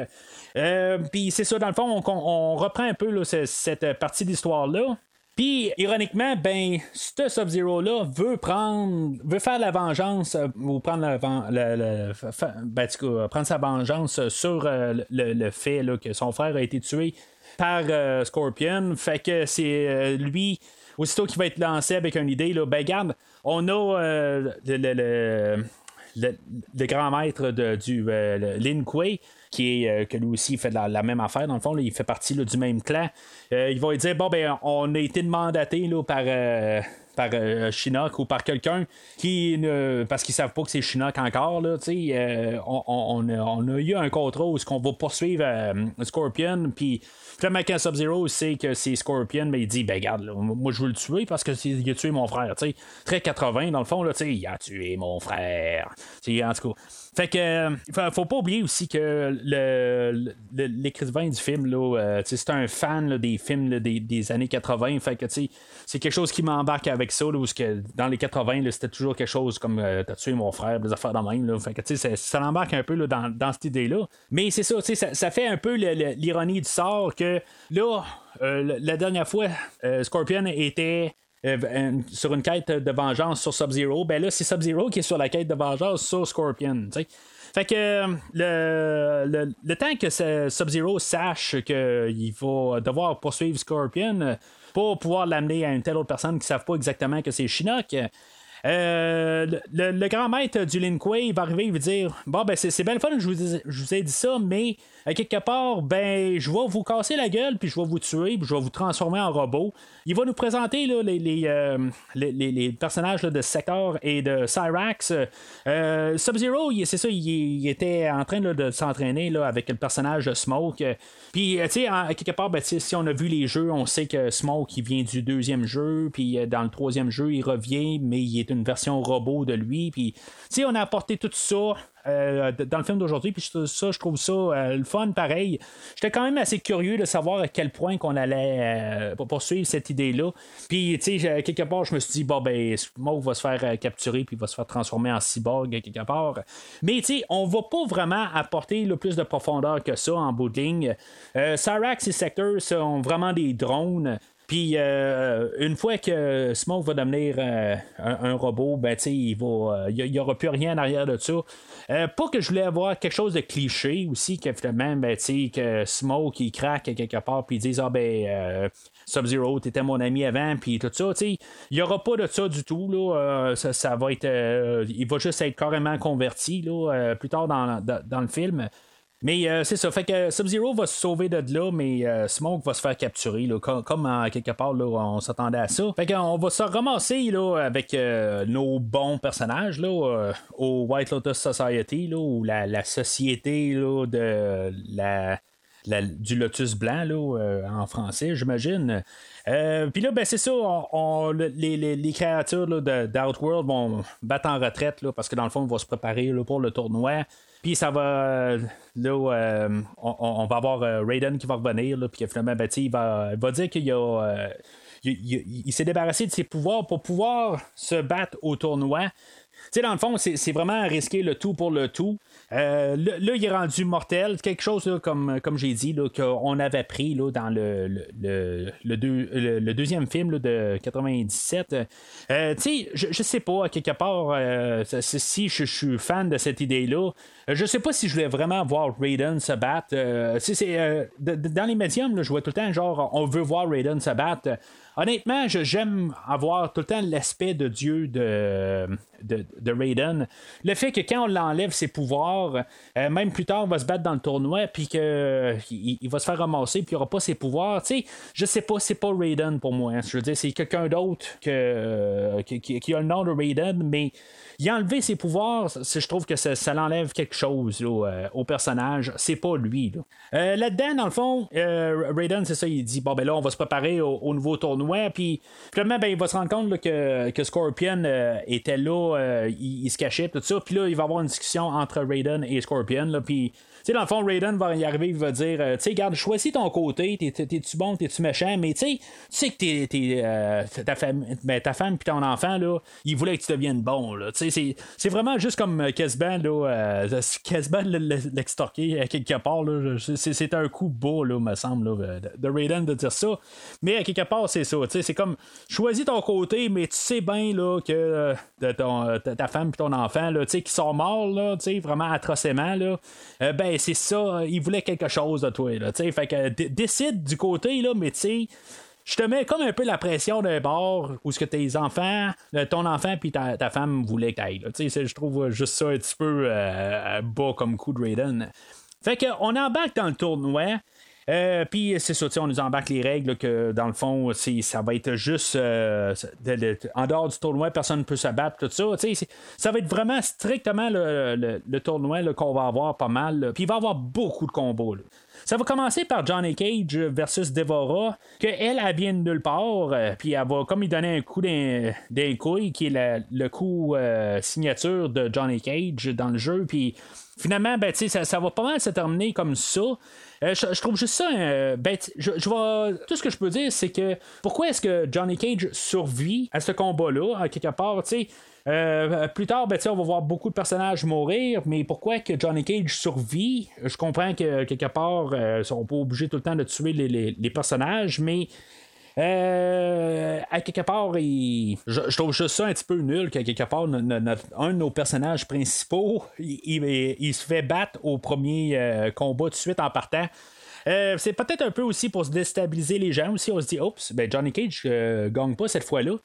Euh, puis c'est ça, dans le fond, on, reprend un peu cette partie d'histoire-là. Puis, ironiquement, ben, ce Sub-Zero-là veut prendre, veut faire la vengeance, euh, ou prendre la, ben, prendre sa vengeance sur euh, le, fait que son frère a été tué par Scorpion. Fait que c'est lui, aussitôt qu'il va être lancé avec une idée, là, ben, garde, on a le, grand maître de, du Lin Kuei qui est euh, que lui aussi fait la, même affaire dans le fond, il fait partie du même clan. Euh, il va dire bon ben on a été mandaté là, par euh, par Chinook ou par quelqu'un qui ne. parce qu'ils savent pas que c'est Chinook encore, là, on, on, on, a eu un contrôle où ce qu'on va poursuivre Scorpion, puis Finalement, quand Sub-Zero sait que c'est Scorpion, mais il dit ben regarde, moi je veux le tuer parce qu'il a tué mon frère. sais Très 80, dans le fond, là, il a tué mon frère. sais en tout cas. Fait que euh, faut, pas oublier aussi que le, l'écrivain du film, là, euh, c'est un fan des films des, années 80. Fait que c'est quelque chose qui m'embarque avec ça, où que dans les 80, c'était toujours quelque chose comme euh, t'as tué mon frère, des affaires dans même. Là. Fait que ça, ça l'embarque un peu dans, dans cette idée-là. Mais c'est ça, ça, ça fait un peu l'ironie du sort que là, euh, la dernière fois, euh, Scorpion était sur une quête de vengeance sur Sub-Zero. Ben là, c'est Sub-Zero qui est sur la quête de vengeance sur Scorpion. Fait que le, le, temps que Sub-Zero sache qu'il va devoir poursuivre Scorpion pour pouvoir l'amener à une telle autre personne qui ne savent pas exactement que c'est Shinnok, euh, le, grand maître du Lin va arriver et va dire Bon, ben, c'est bien le fun, je vous, je vous ai dit ça, mais à quelque part, ben, je vais vous casser la gueule, puis je vais vous tuer, puis je vais vous transformer en robot. Il va nous présenter là, les, les, euh, les, personnages de Sector et de Cyrax. Euh, Sub-Zero, c'est ça, il, était en train de s'entraîner avec le personnage de Smoke. Puis, tu sais, à quelque part, ben, si on a vu les jeux, on sait que Smoke, vient du deuxième jeu, puis dans le troisième jeu, il revient, mais il est une version robot de lui. Puis, on a apporté tout ça euh, dans le film d'aujourd'hui. Puis ça, je trouve ça euh, le fun pareil. J'étais quand même assez curieux de savoir à quel point qu'on allait euh, poursuivre cette idée-là. Puis, tu sais, quelque part, je me suis dit, bon, ben, Smoke va se faire capturer puis va se faire transformer en cyborg quelque part. Mais, tu sais, on va pas vraiment apporter le plus de profondeur que ça en bout de ligne. Cyrax et Sector sont vraiment des drones. Puis euh, une fois que Smoke va devenir euh, un, robot, ben il va, il n'y aura plus rien en arrière de ça. Euh, pas que je voulais avoir quelque chose de cliché aussi, que finalement, ben, que Smoke craque quelque part, puis ils disent ah ben Sub-Zero, t'étais mon ami avant, puis tout ça. Il n'y aura pas de ça du tout. Là, ça, va être. il va juste être carrément converti là, plus tard dans, dans le film. Mais euh, c'est ça. Fait que Sub-Zero va se sauver de là, mais euh, Smoke va se faire capturer. Là, comme, quelque part, là, on s'attendait à ça. Fait qu'on va se ramasser là, avec euh, nos bons personnages là, au White Lotus Society, là, ou la, société là, de la, du Lotus Blanc là, en français, j'imagine. Puis là, ben, c'est ça, les, les, les, créatures d'Outworld vont battre en retraite là, parce que dans le fond, on va se préparer pour le tournoi. Puis ça va. Là, euh, on, va avoir euh, Raiden qui va revenir, là, puis finalement, ben, il, va, il va dire qu'il a. Euh, il, s'est débarrassé de ses pouvoirs pour pouvoir se battre au tournoi. sais, dans le fond, c'est vraiment risquer le tout pour le tout. Euh, là, il est rendu mortel. Quelque chose, comme, comme j'ai dit, qu'on avait pris là, dans le, le, le, deuxième film de 97. Euh, je, je sais pas, quelque part, euh, si je, suis fan de cette idée-là, je sais pas si je voulais vraiment voir Raiden se battre. dans les médiums, je vois tout le temps, genre, on veut voir Raiden se battre. Honnêtement, j'aime avoir tout le temps l'aspect de Dieu de, de, Raiden. Le fait que quand on l'enlève ses pouvoirs, euh, même plus tard, on va se battre dans le tournoi, puis qu'il il va se faire ramasser, puis il aura pas ses pouvoirs. Tu sais, je sais pas, c'est pas Raiden pour moi. Hein. Je veux dire, c'est quelqu'un d'autre que, qui, a le nom de Raiden, mais il a enlevé ses pouvoirs, je trouve que ça, l'enlève quelque chose euh, au personnage. C'est pas lui. Euh, là-dedans, dans le fond, euh, Raiden, c'est ça, il dit bon, ben là, on va se préparer au, nouveau tournoi. Puis finalement, ben, il va se rendre compte que, que, Scorpion était là, il, se cachait, tout ça. Puis là, il va y avoir une discussion entre Raiden et Scorpion. Puis sais, dans le fond, Raiden va y arriver, il va dire, euh, tu sais, garde, choisis ton côté, t'es-tu bon, t'es-tu méchant, mais tu sais, que t'es, euh, ta, femme, ben, ta femme ton enfant, là, il voulait que tu deviennes bon, là. Sais, c'est vraiment juste comme Kesban, là, euh, l'extorquer à quelque part, là. C'est un coup beau, là, me semble, là, de Raiden de dire ça. Mais à quelque part, c'est ça. Tu sais, c'est comme, choisis ton côté, mais tu sais bien, là, que ta, femme puis ton enfant, là, tu sais, qui sont morts, là, vraiment atrocement, là, ben, c'est ça, il voulait quelque chose de toi. Là, fait que décide du côté, là, mais tu sais je te mets comme un peu la pression d'un bord où ce que tes enfants, euh, ton enfant puis ta, femme voulaient que tu Je trouve juste ça un petit peu euh, bas comme coup de Raiden. Fait qu'on embarque dans le tournoi. Euh, puis c'est ça, on nous embarque les règles que dans le fond, ça va être juste euh, en dehors du tournoi, personne ne peut se battre, tout ça. Ça va être vraiment strictement le, tournoi qu'on va avoir pas mal. Puis il va y avoir beaucoup de combos. Ça va commencer par Johnny Cage versus Devora, que elle, vient de nulle part, euh, puis elle va comme il donner un coup d'un couille, qui est le coup signature de Johnny Cage dans le jeu, puis finalement, ben, ça, ça va pas mal se terminer comme ça. Euh, je, trouve juste ça. Euh, ben, je, vois tout ce que je peux dire, c'est que pourquoi est-ce que Johnny Cage survit à ce combat-là, à quelque part, tu sais. Euh, plus tard, ben, on va voir beaucoup de personnages mourir, mais pourquoi que Johnny Cage survit? Je comprends que quelque part, ils sont pas obligés tout le temps de tuer les personnages, mais euh, à quelque part, je, trouve juste ça un petit peu nul qu'à quelque part, un de nos personnages principaux, il, se fait battre au premier euh, combat de suite en partant. Euh, c'est peut-être un peu aussi pour se déstabiliser les gens aussi. On se dit, oups, ben Johnny Cage euh, gagne pas cette fois-là.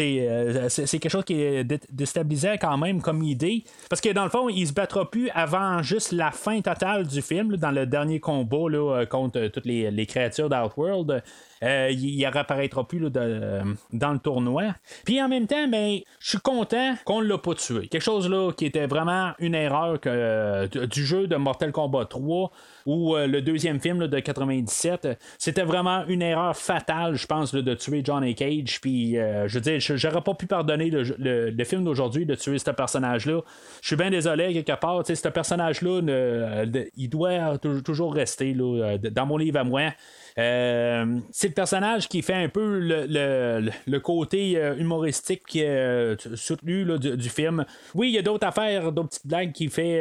Euh, c'est, quelque chose qui est déstabilisant quand même comme idée. Parce que dans le fond, il se battra plus avant juste la fin totale du film, dans le dernier combat là, contre toutes les, créatures d'Outworld. Il, ne réapparaîtra plus dans le tournoi. Puis en même temps, ben, je suis content qu'on ne l'a pas tué. Quelque chose là qui était vraiment une erreur du jeu de Mortal Kombat 3 ou le deuxième film de 97, c'était vraiment une erreur fatale, je pense, de tuer Johnny Cage. Puis, euh, je veux dire, j'aurais pas pu pardonner le, film d'aujourd'hui de tuer ce personnage-là. Je suis bien désolé, quelque part. Ce personnage-là, il doit toujours rester dans mon livre à moi. Euh, c'est le personnage qui fait un peu le, côté euh, humoristique euh, soutenu du, film. Oui, il y a d'autres affaires, d'autres petites blagues qu'il fait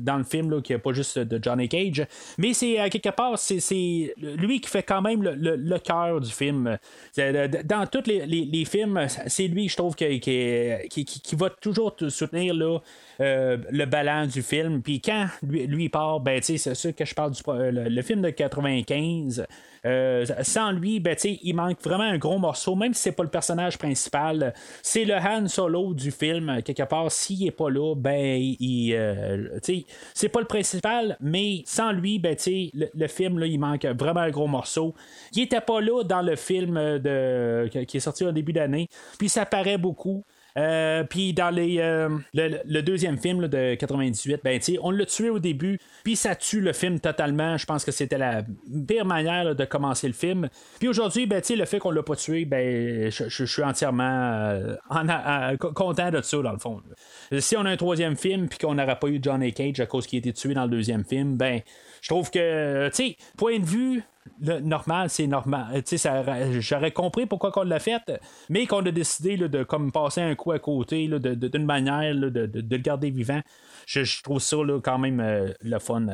dans le film, qui n'est pas juste de Johnny Cage. Mais c'est à quelque part, c'est lui qui fait quand même le, cœur du film. Dans tous les, films, c'est lui, je trouve, qui, qui, va toujours soutenir là, le ballon du film. Puis quand lui, lui part, ben, c'est sûr que je parle du le film de 95. Euh, sans lui, ben, il manque vraiment un gros morceau, même si c'est pas le personnage principal. C'est le Han Solo du film, quelque part. S'il est pas là, ben, il, euh, c'est pas le principal, mais sans lui, ben, le, le, film, là, il manque vraiment un gros morceau. Il était pas là dans le film de, qui est sorti au début d'année, puis ça paraît beaucoup. Euh, puis dans les, euh, le, deuxième film de 98, ben, on l'a tué au début, puis ça tue le film totalement. Je pense que c'était la pire manière de commencer le film. Puis aujourd'hui, ben, le fait qu'on l'a pas tué, ben, je, suis entièrement euh, content de ça, dans le fond. Si on a un troisième film, puis qu'on n'aurait pas eu Johnny Cage à cause qu'il a été tué dans le deuxième film, ben, je trouve que, point de vue normal, c'est normal. J'aurais compris pourquoi on l'a fait, mais qu'on a décidé de comme passer un coup à côté d'une manière de, le garder vivant. Je, trouve ça quand même le fun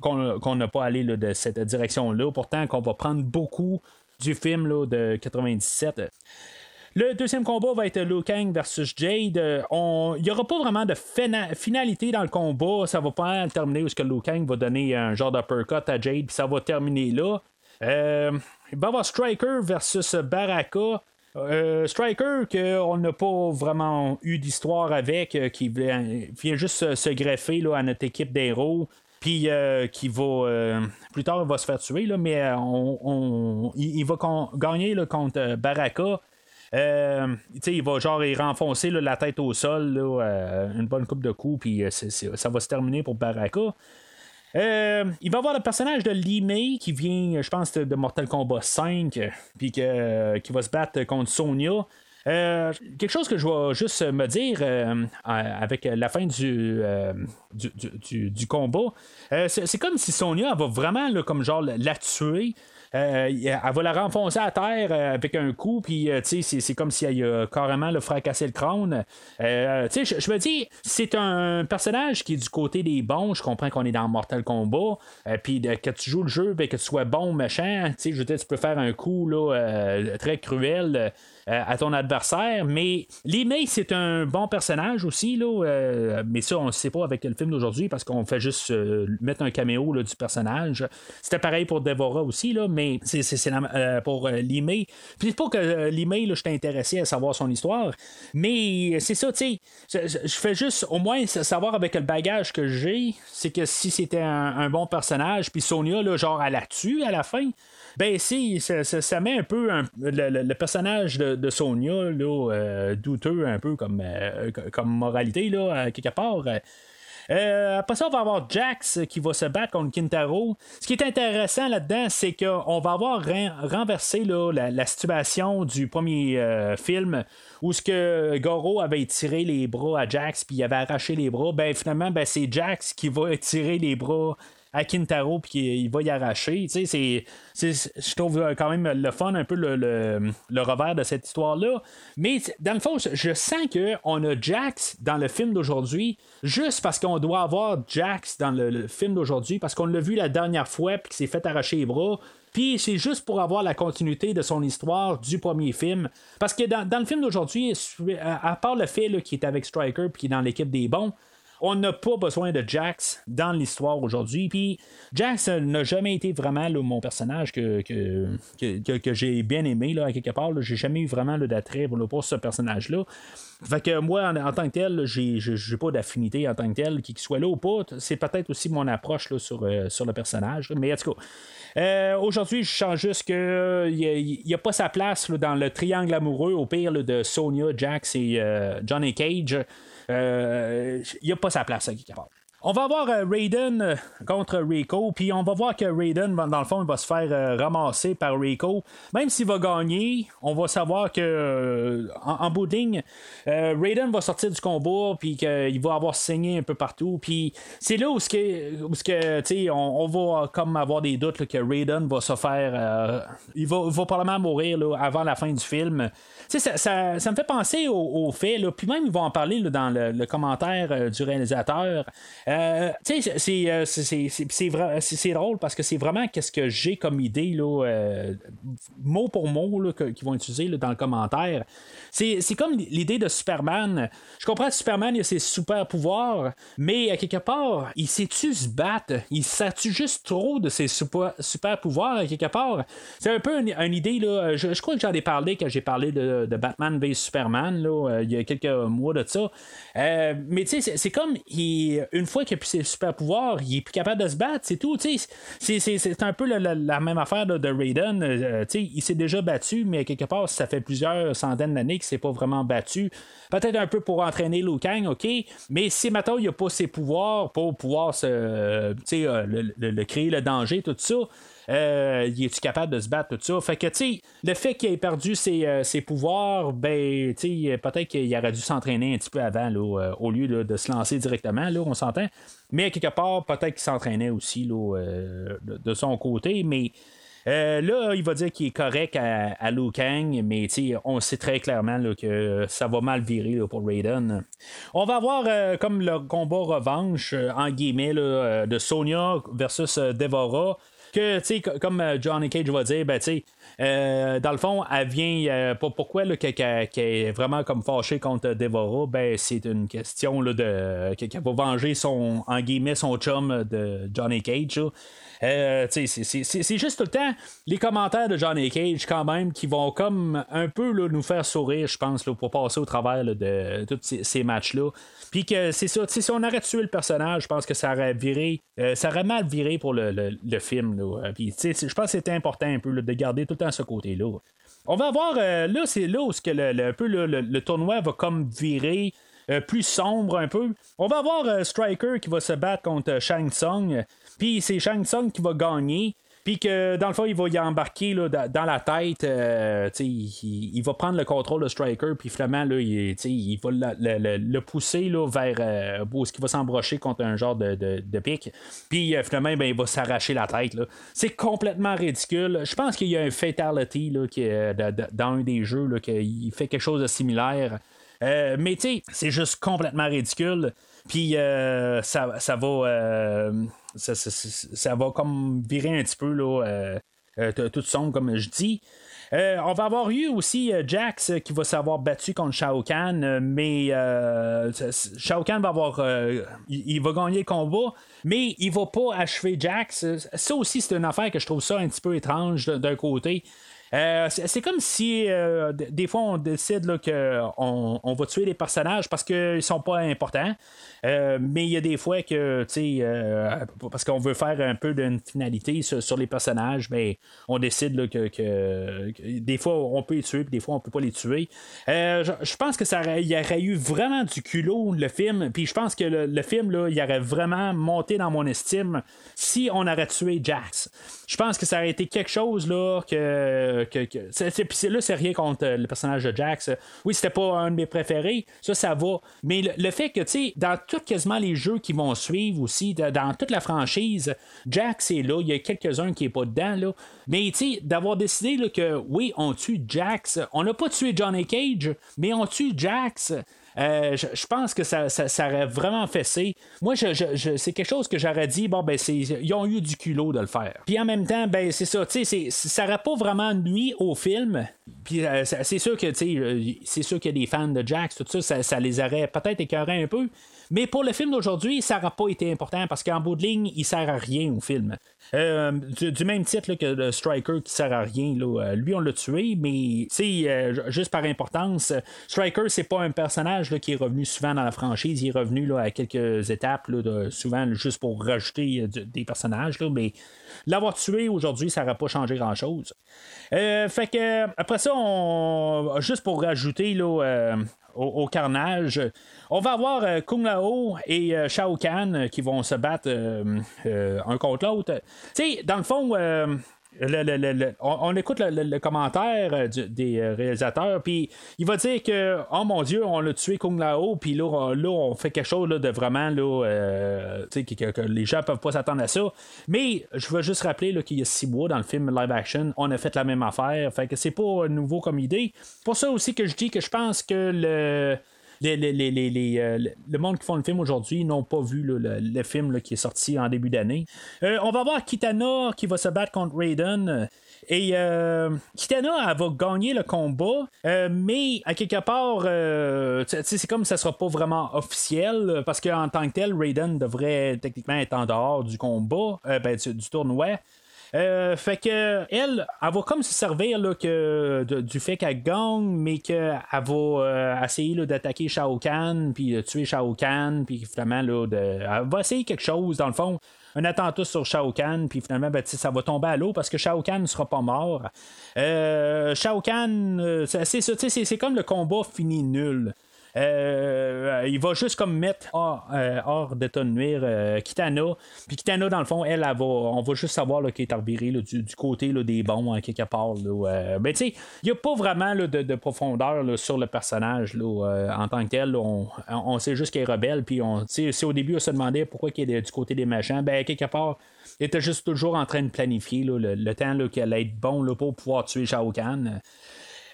qu'on n'a pas allé de cette direction-là. Pourtant, qu'on va prendre beaucoup du film de 97. Le deuxième combat va être Liu Kang versus Jade. Il n'y aura pas vraiment de finalité dans le combat. Ça va pas terminer où que Liu Kang va donner un genre d'uppercut à Jade, puis ça va terminer là. Euh, il va y avoir Striker versus Baraka. Euh, Striker, qu'on n'a pas vraiment eu d'histoire avec, euh, qui vient, juste se greffer là, à notre équipe d'héros puis qui va plus tard il va se faire tuer là, mais il, va gagner contre Baraka euh, il va genre renfoncer la tête au sol, euh, une bonne coupe de coups, puis euh, ça va se terminer pour Baraka. il va avoir le personnage de Lee qui vient, je pense, de Mortal Kombat 5, puis qui va se battre contre Sonya. quelque chose que je vais juste me dire avec la fin du, du, combat, c'est comme si Sonya va vraiment comme genre la tuer. Euh, elle va la renfoncer à terre euh, avec un coup, puis euh, c'est comme si elle a carrément le fracassé le crâne. je me dis, c'est un personnage qui est du côté des bons. Je comprends qu'on est dans Mortal Kombat, puis que tu joues le jeu, ben, que tu sois bon ou méchant, je veux dire, tu peux faire un coup là, très cruel. À ton adversaire. Mais Lee May, c'est un bon personnage aussi, là, mais ça, on ne sait pas avec le film d'aujourd'hui parce qu'on fait juste mettre un caméo là, du personnage. C'était pareil pour Devora aussi, là, mais c'est euh, pour euh, Limay. Puis c'est pas que euh, Limay, je suis intéressé à savoir son histoire, mais c'est ça, tu sais, je, fais juste au moins savoir avec le bagage que j'ai, c'est que si c'était un, bon personnage, puis Sonia, là, genre, elle la tue à la fin. Ben si, ça, met un peu le, personnage de, Sonia là, douteux un peu comme, comme moralité là, quelque part. Euh, après ça, on va avoir Jax qui va se battre contre Kintaro. Ce qui est intéressant là-dedans, c'est qu'on va avoir renversé la, situation du premier euh, film où ce que Goro avait tiré les bras à Jax puis il avait arraché les bras. Ben finalement, ben, c'est Jax qui va tirer les bras à Kintaro puis il va y arracher. Tu sais, je trouve euh, quand même le fun, un peu le, revers de cette histoire-là. Mais dans le fond, je sens qu'on a Jax dans le film d'aujourd'hui juste parce qu'on doit avoir Jax dans le, film d'aujourd'hui, parce qu'on l'a vu la dernière fois puis qu'il s'est fait arracher les bras. Puis c'est juste pour avoir la continuité de son histoire du premier film. Parce que dans, le film d'aujourd'hui, à, part le fait qu'il est avec Striker puis qui est dans l'équipe des bons, on n'a pas besoin de Jax dans l'histoire aujourd'hui. Puis Jax n'a jamais été vraiment mon personnage que, que, j'ai bien aimé là, à quelque part. J'ai jamais eu vraiment d'attrait pour, ce personnage-là. Fait que moi, en, tant que tel, j'ai, pas d'affinité en tant que tel, qu'il soit là ou pas. C'est peut-être aussi mon approche là, sur, euh, sur le personnage. Mais en tout cas, euh, aujourd'hui, je sens juste qu'il n'y a, pas sa place dans le triangle amoureux, au pire de Sonia, Jax et euh, Johnny Cage. Euh, il n'y a pas sa place à quelque part. On va voir euh, Raiden euh, contre Rico, puis on va voir que Raiden, dans le fond, il va se faire euh, ramasser par Rico. Même s'il va gagner, on va savoir que en, bout Raiden va sortir du combat, puis qu'il va avoir saigné un peu partout. Puis c'est là où, que, où que, on, on, va comme avoir des doutes que Raiden va se faire. il, va, probablement mourir avant la fin du film. Ça, ça, ça, me fait penser au, fait, là, puis même ils vont en parler dans le, commentaire du réalisateur. Euh, euh, c'est drôle parce que c'est vraiment qu'est-ce que j'ai comme idée, là, euh, mot pour mot, qu'ils vont utiliser dans le commentaire. C'est comme l'idée de Superman. Je comprends que Superman il a ses super pouvoirs, mais à quelque part, il sait-tu se battre? Il sait-tu juste trop de ses super, super pouvoirs quelque part? C'est un peu une, idée, là. Je, crois que j'en ai parlé quand j'ai parlé de, Batman vs Superman, là, il y a quelques mois de ça. mais tu sais, c'est comme une fois qu'il a plus ses super pouvoirs, il est plus capable de se battre, c'est tout. C'est un peu la, même affaire de Raiden. Euh, il s'est déjà battu, mais quelque part, ça fait plusieurs centaines d'années s'est pas vraiment battu. Peut-être un peu pour entraîner Liu Kang, ok, mais si maintenant il a pas ses pouvoirs pour pouvoir se, euh, le, le, créer le danger, tout ça. Euh, il est-tu capable de se battre, tout ça? Fait que, le fait qu'il ait perdu ses, pouvoirs, ben, sais, peut-être qu'il aurait dû s'entraîner un petit peu avant, là, au lieu de se lancer directement, là, on s'entend. Mais quelque part, peut-être qu'il s'entraînait aussi, là, de, son côté, mais. là, il va dire qu'il est correct à, à Liu Kang, mais on sait très clairement que ça va mal virer pour Raiden. On va avoir comme le combat revanche, en guillemets, de Sonya versus Devora que, tu sais, comme euh, Johnny Cage va dire, ben, tu sais, euh, dans le fond, elle vient. Euh, pourquoi qu'elle est vraiment comme fâchée contre Devora Ben, c'est une question là, de qu'elle va venger son, en guillemets, son chum de Johnny Cage. Euh, c'est juste tout le temps les commentaires de Johnny Cage quand même qui vont comme un peu nous faire sourire, je pense, pour passer au travers de tous ces, matchs-là. Puis que c'est ça, si on aurait tué le personnage, je pense que ça aurait viré, euh, ça aurait mal viré pour le, film. Puis je pense que c'était important un peu de garder tout le temps ce côté-là. On va voir, euh, là, c'est là où que le, peu le, tournoi va comme virer. plus sombre un peu. On va avoir Striker qui va se battre contre Shang Tsung. Puis c'est Shang Tsung qui va gagner. Puis que dans le fond, il va y embarquer là, dans la tête. Euh, il, va prendre le contrôle de Striker. Puis finalement, là, il, il va le, pousser là, vers euh, où ce qui va s'embrocher contre un genre de, de, pic. Puis euh, finalement, ben, il va s'arracher la tête. C'est complètement ridicule. Je pense qu'il y a un fatality là, qui, dans un des jeux qu'il fait quelque chose de similaire. mais tu sais, c'est juste complètement ridicule. Puis ça, ça va ça, va comme virer un petit peu là, euh, euh, tout sombre, comme je dis. Euh, on va avoir eu aussi Jax qui va s'avoir battu contre Shao Kahn, mais Shao Kahn va avoir. il, va gagner le combat, mais il va pas achever Jax. Ça aussi, c'est une affaire que je trouve ça un petit peu étrange d'un côté. Euh, c'est comme si euh, des fois on décide qu'on on va tuer les personnages parce qu'ils sont pas importants. Euh, mais il y a des fois que, tu sais, parce qu'on veut faire un peu d'une finalité sur, les personnages, mais ben, on décide que, des fois on peut les tuer, puis des fois on peut pas les tuer. je, pense que ça y aurait eu vraiment du culot le film, puis je pense que le, film là, il aurait vraiment monté dans mon estime si on aurait tué Jax. Je pense que ça aurait été quelque chose là que c'est, là, c'est rien contre euh, le personnage de Jax. Oui, c'était pas un de mes préférés. Ça, ça va. Mais le, fait que, tu sais, dans tout quasiment les jeux qui vont suivre aussi, dans toute la franchise, Jax est là. Il y a quelques-uns qui est pas dedans, là. Mais, tu sais, d'avoir décidé que, oui, on tue Jax. On n'a pas tué Johnny Cage, mais on tue Jax. Euh, je, pense que ça, ça, aurait vraiment fessé. Moi, c'est quelque chose que j'aurais dit, bon, ben, ils ont eu du culot de le faire. Puis en même temps, ben, c'est ça, tu sais, ça n'aurait pas vraiment nuit au film. Puis euh, c'est sûr que, tu euh, c'est sûr qu'il y a des fans de Jax, tout ça, ça, ça les aurait peut-être écœurés un peu. Mais pour le film d'aujourd'hui, ça n'aura pas été important parce qu'en bout de ligne, il sert à rien au film. Euh, du, même titre que le Striker qui sert à rien, euh, lui on l'a tué, mais euh, juste par importance, Striker c'est pas un personnage qui est revenu souvent dans la franchise, il est revenu là, à quelques étapes, souvent juste pour rajouter des personnages, mais l'avoir tué aujourd'hui, ça n'aurait pas changé grand chose. fait que après ça, juste pour rajouter là, au, carnage. On va avoir euh, Kung Lao et euh, Shao Kahn qui vont se battre euh, un contre l'autre. Tu sais, dans le fond, on, écoute le, commentaire euh, des euh, réalisateurs, puis il va dire que, oh mon Dieu, on a tué Kung Lao, puis là, on fait quelque chose de vraiment, là, euh, que, les gens peuvent pas s'attendre à ça. Mais je veux juste rappeler qu'il y a six mois dans le film live action, on a fait la même affaire, fait que c'est pas nouveau comme idée. Pour ça aussi que je dis que je pense que le euh, le monde qui font le film aujourd'hui n'ont pas vu le, film qui est sorti en début d'année. Euh, on va voir Kitana qui va se battre contre Raiden. Et euh, Kitana, elle va gagner le combat, mais à quelque part, c'est comme ça sera pas vraiment officiel, parce qu'en tant que tel, Raiden devrait techniquement être en dehors du combat, ben, du, tournoi. Euh, fait que elle, va comme se servir là, du fait qu'elle gagne, mais qu'elle va euh, essayer d'attaquer Shao Kahn, puis de tuer Shao Kahn, puis finalement, là, elle va essayer quelque chose, dans le fond un attentat sur Shao Kahn, puis finalement, ben, ça va tomber à l'eau parce que Shao Kahn ne sera pas mort. Euh, Shao Kahn, c'est, c'est, comme le combat fini nul. Euh, il va juste comme mettre hors, euh, hors d'état de nuire euh, Kitana. Puis Kitana, dans le fond, elle, va, on va juste savoir qu'elle est revirée du, côté des bons, hein, quelque part. Là, ben, tu sais, il n'y a pas vraiment de, de, profondeur sur le personnage en tant que tel. On, sait juste qu'elle est rebelle. Puis on, si au début, on se demandait pourquoi il est du côté des méchants, ben, quelque part, il était juste toujours en train de planifier le, le, temps qu'elle allait être bon pour pouvoir tuer Shao Kahn.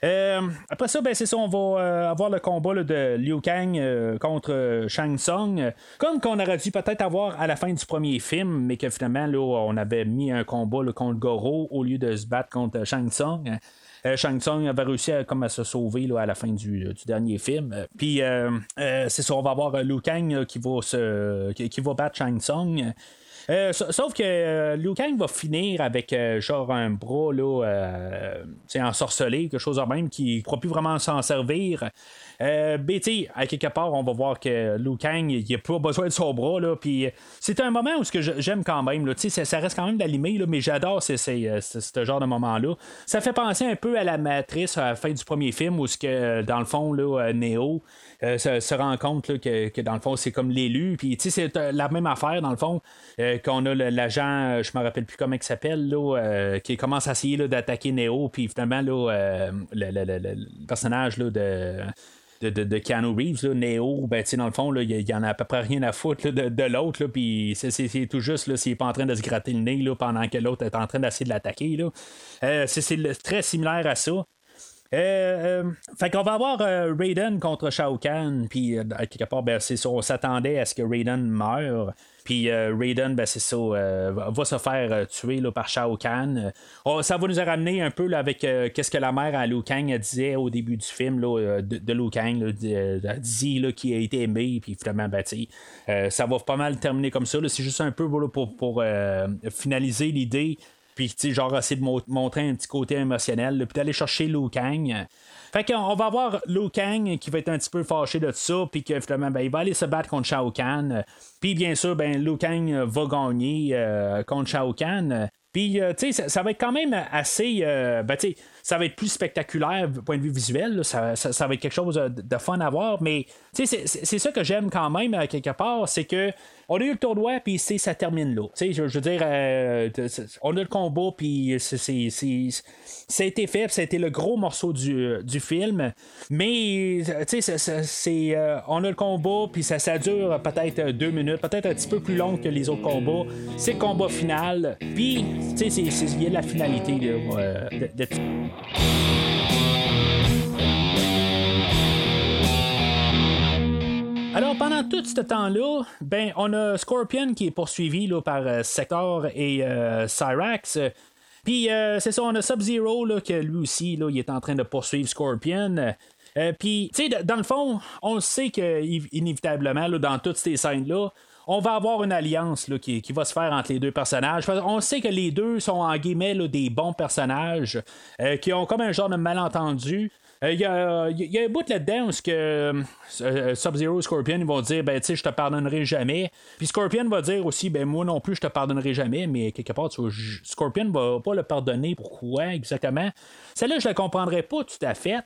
Euh, après ça, ben, c'est ça, on va euh, avoir le combat de Liu Kang euh, contre Shang Tsung. Comme qu'on aurait dû peut-être avoir à la fin du premier film, mais que finalement, là, on avait mis un combat contre Goro au lieu de se battre contre Shang Tsung. Shang Tsung avait réussi à, comme à se sauver là, à la fin du, dernier film. Puis c'est ça, on va avoir Liu Kang qui, va se, qui, va battre Shang Tsung. Euh, sauf que euh, Liu Kang va finir avec euh, genre un bras là, ensorcelé, quelque chose de même qui ne pourra plus vraiment s'en servir. Euh, ben, à quelque part, on va voir que Liu Kang, il n'a pas besoin de son bras. Là, puis c'est un moment où ce que j'aime quand même. Ça, ça reste quand même d'allumer, mais j'adore ce genre de moment-là. Ça fait penser un peu à la matrice à la fin du premier film où ce que, dans le fond, là, Neo euh, se, rend compte que, dans le fond, c'est comme l'élu. Puis, tu sais, c'est euh, la même affaire, dans le fond, euh, qu'on a l'agent, je me rappelle plus comment il s'appelle, qui commence à essayer d'attaquer Neo. Puis, finalement, le, personnage de. De, de, Keanu Reeves, là, Neo, ben, dans le fond, il y, en a à peu près rien à foutre de, l'autre, puis c'est tout juste s'il n'est pas en train de se gratter le nez pendant que l'autre est en train d'essayer de l'attaquer. c'est très similaire à ça. Euh, euh, fait qu'on va avoir euh, Raiden contre Shao Kahn, puis quelque part, ben, c'est on s'attendait à ce que Raiden meure. Puis Raiden, ben, c'est ça, va se faire tuer là, par Shao Kahn. Oh, ça va nous ramener un peu avec qu'est-ce que la mère à Liu Kang disait au début du film là, de, de Liu Kang, là, dit qui a été aimé, puis finalement, ben, ça va pas mal terminer comme ça. C'est juste un peu pour, pour finaliser l'idée puis, tu sais, genre, essayer de montrer un petit côté émotionnel, puis d'aller chercher Liu Kang. Fait qu'on va voir Liu Kang qui va être un petit peu fâché de ça, puis que finalement, ben, il va aller se battre contre Shao Kahn. Puis, bien sûr, ben, Liu Kang va gagner euh, contre Shao Kahn. Puis, euh, tu sais, ça, va être quand même assez. Euh, ben, tu sais, ça va être plus spectaculaire du point de vue visuel. ça, va être quelque chose de, fun à voir. Mais, c'est ça que j'aime quand même, quelque part. C'est que on a eu le tournoi, puis ça termine là. Je, je veux dire, euh, on a le combat, puis ça a été fait, ça a été le gros morceau du, du film. Mais, tu sais, c'est, euh, on a le combat, puis ça, dure peut-être deux minutes, peut-être un petit peu plus long que les autres combats. C'est le combat final, puis, tu sais, il y a la finalité euh, de, de Alors, pendant tout ce temps-là, ben, on a Scorpion qui est poursuivi là, par euh, Sector et euh, Cyrax. Puis, euh, c'est ça, on a Sub-Zero, que lui aussi, là, est en train de poursuivre Scorpion. Puis, tu sais, dans le fond, on sait que, inévitablement, là, dans toutes ces scènes-là, on va avoir une alliance qui, va se faire entre les deux personnages. On sait que les deux sont en guillemets des bons personnages qui ont comme un genre de malentendu. Il y, a, y, a un bout là-dedans où que euh, Sub-Zero et Scorpion vont dire ben tu je te pardonnerai jamais. Puis Scorpion va dire aussi ben moi non plus je te pardonnerai jamais, mais quelque part tu Scorpion va pas le pardonner. Pourquoi exactement? Celle-là, je la comprendrais pas tout à fait.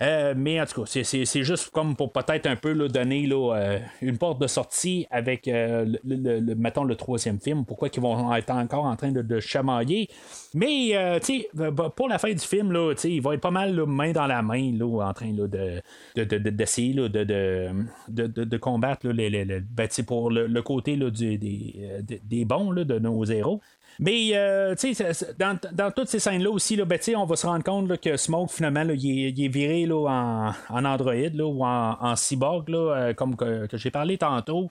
Euh, mais en tout cas, c'est juste comme pour peut-être un peu donner là, euh, une porte de sortie avec le, le, mettons, le troisième film. Pourquoi ils vont être encore en train de, chamailler. Mais tu sais, pour la fin du film, là, il va être pas mal main dans la main là, en train d'essayer de, de, de, combattre les, les, ben, pour le, côté des, des bons de nos héros. Mais euh, dans, dans toutes ces scènes-là aussi, là, ben, on va se rendre compte que Smoke, finalement, il, est, viré en, en Android ou en, en cyborg, euh, comme que, j'ai parlé tantôt.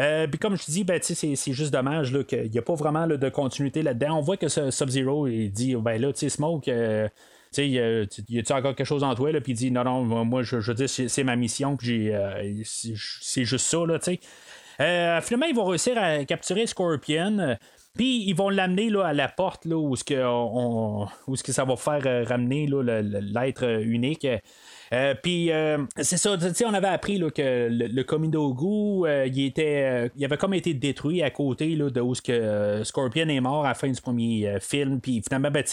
Euh, puis comme je dis, ben, c'est, c'est juste dommage qu'il n'y a pas vraiment de continuité là-dedans. On voit que Sub-Zero, il dit, ben là, tu sais, Smoke, tu sais, y a-tu encore quelque chose en toi, puis il dit, non, non, moi, je, je dis, c'est, c'est ma mission, puis c'est, juste ça, là, tu sais. finalement, ils vont réussir à capturer Scorpion. Puis ils vont l'amener à la porte où, ce que, on, où ce que ça va faire euh, ramener l'être unique. Euh, puis c'est ça, on avait appris là, que le, le Komidogu, il était, il avait comme été détruit à côté là, de où ce que Scorpion est mort à la fin du premier film. Puis finalement, ben,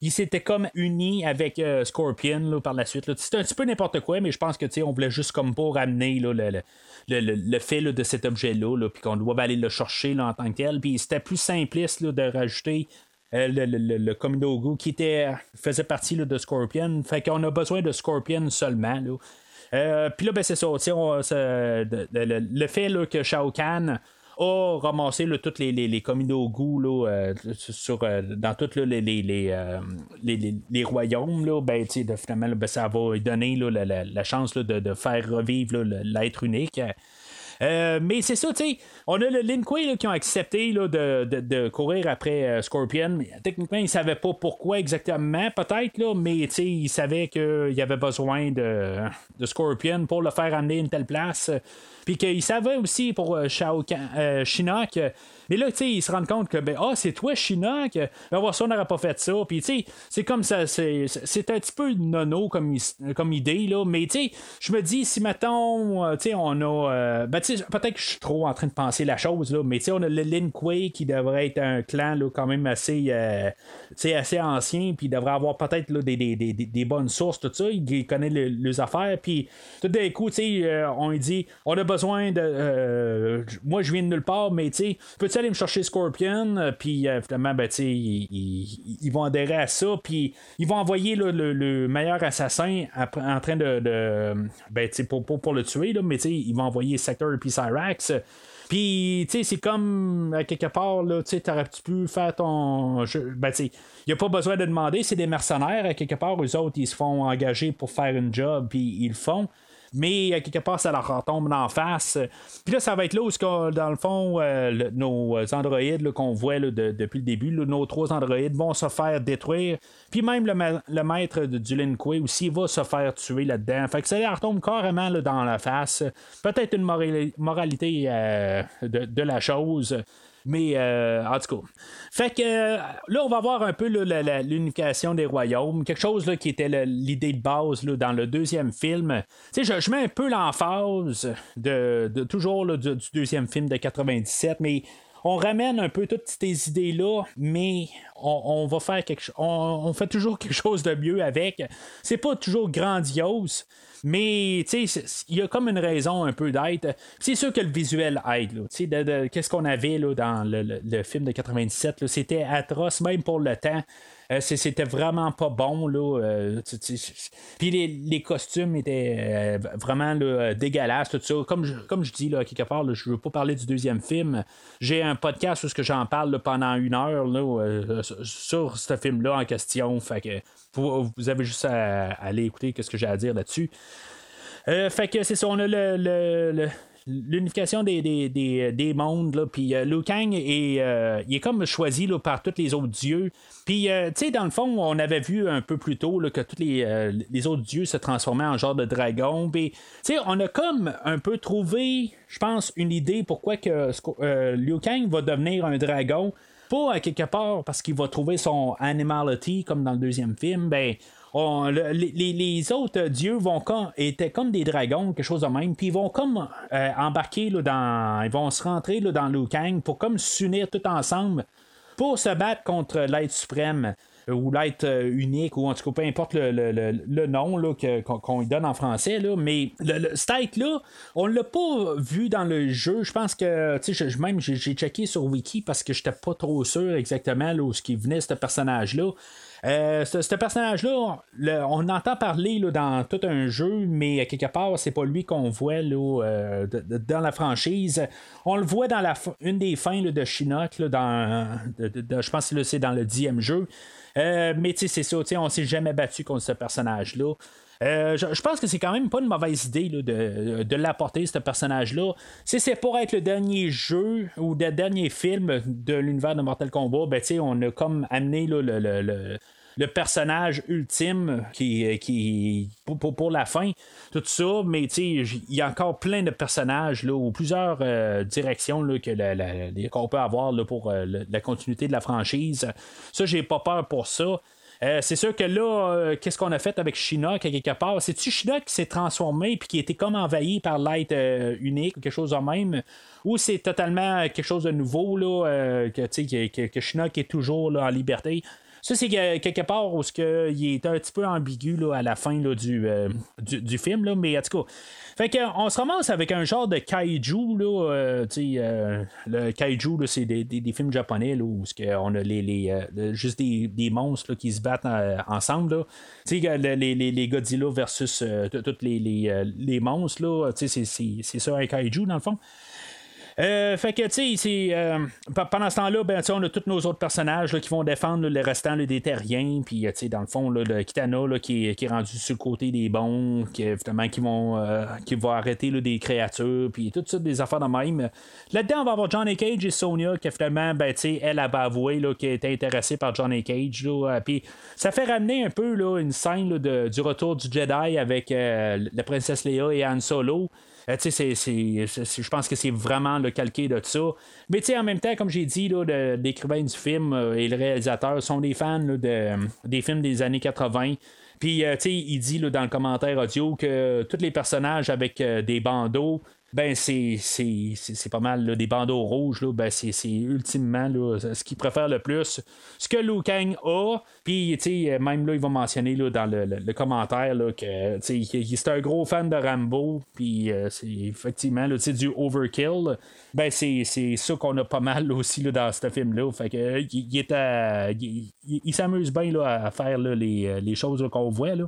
il s'était comme uni avec Scorpion là, par la suite. C'était un petit peu n'importe quoi, mais je pense que on voulait juste comme pas ramener là, le, le, le, fait de cet objet-là, puis qu'on doit aller le chercher là, en tant que tel. Puis c'était plus simpliste de rajouter euh, le, le, le qui était, faisait partie de Scorpion. Fait qu'on a besoin de Scorpion seulement. Euh, puis là, ben, c'est ça. le, fait que Shao Kahn a ramassé tous les, les, les euh, sur, dans tous les, les, les, royaumes, là, ben, finalement, ben, ça va donner la, la, chance de, faire revivre l'être unique. Euh, mais c'est ça, tu sais, on a le Lin Kuei qui ont accepté là, de, de, courir après euh, Scorpion. Mais, techniquement, ils savaient pas pourquoi exactement, peut-être, mais ils savaient qu'il y avait besoin de, de Scorpion pour le faire amener à une telle place. Puis qu'ils savaient aussi pour euh, Shao Shinnok mais là, tu sais, ils se rendent compte que, ben, ah, c'est toi, Shinnok. Ben, voir ça, on n'aurait pas fait ça. Puis, tu sais, c'est comme ça, c'est, un petit peu nono comme, comme idée, là. Mais, tu sais, je me dis, si, mettons, euh, tu sais, on a. Euh, ben, tu sais, peut-être que je suis trop en train de penser la chose, là. Mais, tu sais, on a le Lin qui devrait être un clan, là, quand même assez, euh, tu sais, assez ancien. Puis, il devrait avoir peut-être, là, des, des, des, des, bonnes sources, tout ça. Il connaît les affaires. Puis, tout d'un coup, tu sais, on lui dit, on a besoin de. moi, je viens de nulle part, mais, tu sais, peux aller me chercher Scorpion, euh, puis euh, finalement, ben, ils, vont adhérer à ça, puis ils vont envoyer le, meilleur assassin en train de. ben, pour, pour, pour, le tuer, là, mais ils vont envoyer Sector et puis Cyrax. Puis, tu sais, c'est comme, à quelque part, là, tu sais, t'aurais-tu pu faire ton. Ben, tu il n'y a pas besoin de demander, c'est des mercenaires, à quelque part, eux autres, ils se font engager pour faire une job, puis ils le font mais euh, quelque part, ça leur retombe en face. Puis là, ça va être là où, dans le fond, euh, nos androïdes qu'on voit depuis le début, nos trois androïdes vont se faire détruire. Puis même le, maître de Dulin aussi va se faire tuer là-dedans. Fait que ça leur retombe carrément dans la face. Peut-être une moralité euh, de, la chose. Mais euh, en tout cas. Fait que euh, là, on va voir un peu l'unification des royaumes. Quelque chose là, qui était l'idée de base là, dans le deuxième film. Sais, je, mets un peu l'emphase de, de, toujours du, deuxième film de 97, mais on ramène un peu toutes ces idées-là, mais on, va faire quelque chose. On, fait toujours quelque chose de mieux avec. C'est pas toujours grandiose, mais il y a comme une raison un peu d'être. C'est sûr que le visuel aide. Qu'est-ce qu'on avait là, dans le, film de 97? C'était atroce, même pour le temps. Euh, c'était vraiment pas bon. Là, euh, puis les, costumes étaient euh, vraiment là, dégueulasses, tout ça. Comme je, comme je dis, là, quelque part, je veux pas parler du deuxième film. J'ai un podcast où j'en parle pendant une heure là, sur ce film-là en question. Fait que vous, avez juste à, aller écouter ce que j'ai à dire là-dessus. Fait que c'est ça, on a le, l'unification des, des, mondes, puis euh, Liu Kang est, euh, il est comme choisi là, par tous les autres dieux. Puis, euh, tu sais, dans le fond, on avait vu un peu plus tôt que tous les, les, autres dieux se transformaient en genre de dragon. Puis, tu sais, on a comme un peu trouvé, je pense, une idée pourquoi que Liu Kang va devenir un dragon. Pas à quelque part parce qu'il va trouver son animality comme dans le deuxième film, ben les, autres dieux vont comme, étaient comme des dragons, quelque chose de même, puis ils vont comme euh, embarquer là, dans. Ils vont se rentrer là, dans Liu Kang pour comme s'unir tout ensemble pour se battre contre l'être suprême euh, ou l'être euh, unique, ou en tout cas, peu importe le, nom là, qu'on lui donne en français, là, mais le, cet là on l'a pas vu dans le jeu. Je pense que, tu sais, même j'ai checké sur Wiki parce que j'étais pas trop sûr exactement là, où ce qui venait, ce personnage-là. Euh, ce, personnage-là, on entend parler là, dans tout un jeu, mais quelque part, c'est pas lui qu'on voit là, euh, dans la franchise. On le voit dans la une des fins de Shinnok, dans, je pense que c'est dans le dixième jeu. Euh, mais c'est ça, on s'est jamais battu contre ce personnage-là. Je, pense que c'est quand même pas une mauvaise idée de, de l'apporter, ce personnage-là. Si c'est pour être le dernier jeu ou le dernier film de l'univers de Mortal Kombat, ben, on a comme amené le, le personnage ultime qui, qui pour, la fin, tout ça, mais il y a encore plein de personnages là, ou plusieurs euh, directions que qu'on peut avoir là, pour euh, la continuité de la franchise. Ça, j'ai pas peur pour ça. Euh, c'est sûr que là, euh, qu'est-ce qu'on a fait avec Shinnok quelque part? C'est-tu Shinnok qui s'est transformé puis qui été comme envahi par l'être unique ou quelque chose de même? Ou c'est totalement quelque chose de nouveau là, que, que, que, Shinnok est toujours en liberté? Ça, c'est quelque part où il est un petit peu ambigu là, à la fin là, du, du, film, là, mais en tout cas. Fait qu'on se ramasse avec un genre de kaiju, là, euh, euh, le kaiju, c'est des, des, films japonais là, où on a les, les euh, juste des, des monstres qui se battent ensemble. Sais, les, les, les, Godzilla versus tous les, les, monstres, là, c'est ça un kaiju dans le fond. Euh, fait que, tu sais, euh, pendant ce temps-là, ben, on a tous nos autres personnages qui vont défendre les restants des terriens. Puis, tu sais, dans le fond, le Kitana qui, est, rendu sur le côté des bons, qui, évidemment, qui vont, euh, qui vont arrêter des créatures. Puis, toutes sortes des affaires de même. Là-dedans, on va avoir Johnny Cage et Sonia qui, finalement, ben, tu sais, elle, a avoué qu'elle était intéressée par Johnny Cage. puis, ça fait ramener un peu là, une scène du retour du Jedi avec la princesse Leia et Han Solo. Euh, je pense que c'est vraiment le calqué de ça. Mais en même temps, comme j'ai dit, l'écrivain du film euh, et le réalisateur sont des fans de, des films des années 80. Puis, euh, il dit dans le commentaire audio que tous les personnages avec des bandeaux, ben c'est, pas mal des bandeaux rouges, là, ben c'est, ultimement là, ce qu'il préfère le plus. Ce que Liu Kang a, puis même là, il va mentionner là, dans le, le, commentaire là, que c'est un gros fan de Rambo, puis euh, c'est effectivement là, du overkill. Ben c'est, ça qu'on a pas mal aussi là, dans ce film-là. Fait que il, il, s'amuse bien là, à faire là, les, les, choses qu'on voit. Là.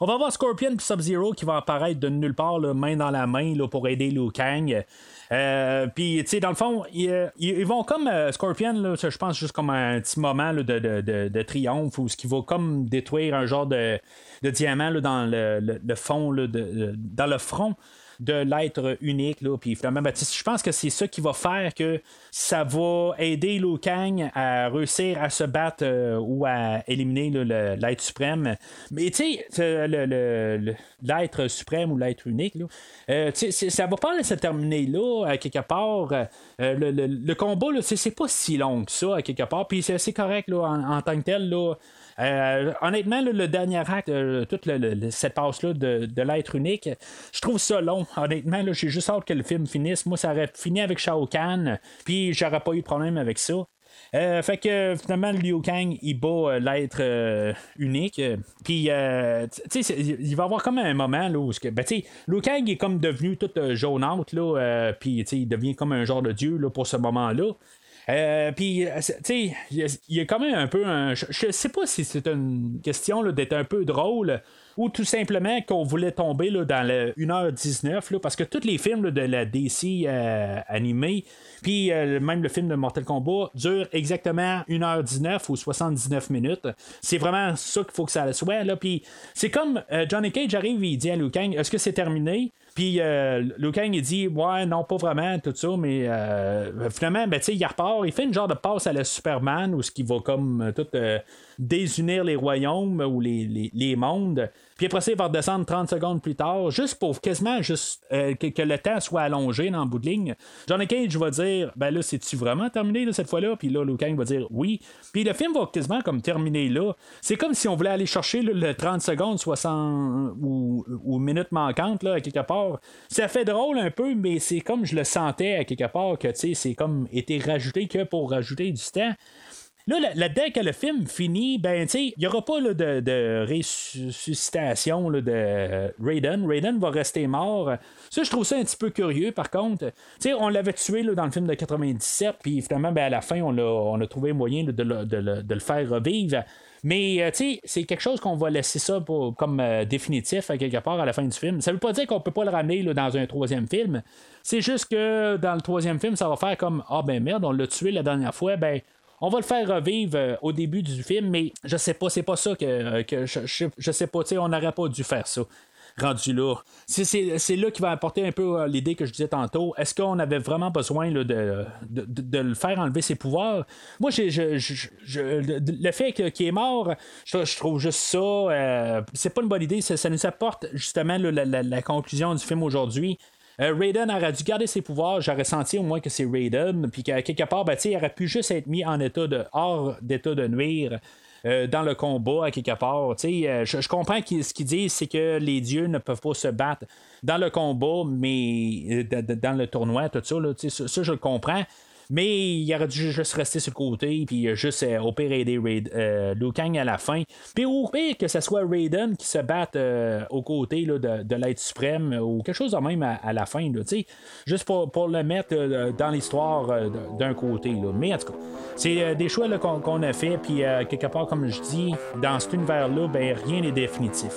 On va voir Scorpion et Sub-Zero qui va apparaître de nulle part, main dans la main, là, pour aider Liu Kang. Euh, puis, tu sais, dans le fond, ils, vont comme euh, Scorpion, là, je pense juste comme un petit moment de, de, de, triomphe où ce qui va comme détruire un genre de, diamant là, dans le, le, fond, là, dans le front de l'être unique. Là. Puis je pense que c'est ça qui va faire que ça va aider Liu Kang à réussir à se battre euh, ou à éliminer l'être suprême. Mais tu sais, l'être suprême ou l'être unique, là, euh, ça va pas se terminer là, à quelque part. Euh, le, le, combat, c'est pas si long que ça, à quelque part. Puis c'est correct là, en, tant que tel. Là, euh, honnêtement, le dernier acte, euh, toute cette passe-là de, l'être unique, je trouve ça long. Honnêtement, j'ai juste hâte que le film finisse. Moi, ça aurait fini avec Shao Kahn, puis j'aurais pas eu de problème avec ça. Euh, fait que finalement, Liu Kang, il bat l'être unique. Puis, tu sais, il va y avoir comme un moment là, où, ben, Liu Kang est comme devenu tout jaunâtre, là, puis il devient comme un genre de dieu là, pour ce moment-là. Euh, puis, euh, tu sais, il y, a quand même un peu un. Je, sais pas si c'est une question d'être un peu drôle ou tout simplement qu'on voulait tomber là, dans le 1h19, là, parce que tous les films de la DC euh, animés, puis même le film de Mortal Kombat, durent exactement 1h19 ou 79 minutes. C'est vraiment ça qu'il faut que ça soit. Puis c'est comme Johnny Cage arrive et il dit à Liu Kang Est-ce que c'est terminé? Puis euh, Liu Kang, il dit Ouais, non, pas vraiment, tout ça, mais euh, finalement, ben, il repart, il fait une genre de passe à la Superman où ce qui va comme euh, tout euh, désunir les royaumes ou les, les, les mondes. Puis après ça, il va redescendre 30 secondes plus tard, juste pour quasiment juste euh, que, le temps soit allongé dans le bout de ligne. Johnny Cage va dire Ben là, c'est-tu vraiment terminé cette fois-là? Puis là, Liu Kang va dire oui. Puis le film va quasiment comme terminer là. C'est comme si on voulait aller chercher le 30 secondes, 60 ou, minutes manquantes, là, à quelque part. Ça fait drôle un peu, mais c'est comme je le sentais à quelque part que c'est comme été rajouté que pour rajouter du temps. Là, là, dès que le film finit, ben, tu il n'y aura pas de, de, ressuscitation de Raiden. Raiden va rester mort. Ça, je trouve ça un petit peu curieux, par contre. Tu on l'avait tué dans le film de 97, puis finalement, ben, à la fin, on a, on a trouvé moyen de, le faire revivre. Mais, euh, tu c'est quelque chose qu'on va laisser ça pour, comme euh, définitif à quelque part à la fin du film. Ça veut pas dire qu'on peut pas le ramener dans un troisième film. C'est juste que dans le troisième film, ça va faire comme Ah ben merde, on l'a tué la dernière fois, ben on va le faire revivre euh, au début du film, mais je sais pas, c'est pas ça que, euh, je, je, sais pas, on n'aurait pas dû faire ça rendu là. C'est là qui va apporter un peu euh, l'idée que je disais tantôt. Est-ce qu'on avait vraiment besoin de, de, le faire enlever ses pouvoirs? Moi, le fait qu'il est mort, je, trouve juste ça. c'est pas une bonne idée. Ça, nous apporte justement la, conclusion du film aujourd'hui. Euh, Raiden aurait dû garder ses pouvoirs, j'aurais senti au moins que c'est Raiden, puis qu'à quelque part, ben, il aurait pu juste être mis en état de hors d'état de nuire. dans le combat à quelque part. Je, je comprends ce qu'ils disent, c'est que les dieux ne peuvent pas se battre dans le combat, mais dans le tournoi, tout ça, ça, ça, je le comprends. Mais il aurait dû juste rester sur le côté, puis euh, juste euh, opérer aider Raid, euh, Liu Kang à la fin. Puis au pire que ce soit Raiden qui se batte aux côtés de, de l'être suprême ou quelque chose de même à, la fin, là, juste pour, pour, le mettre dans l'histoire d'un côté. Là. Mais en tout cas, c'est des choix qu'on, a fait, puis quelque part, comme je dis, dans cet univers-là, ben, rien n'est définitif.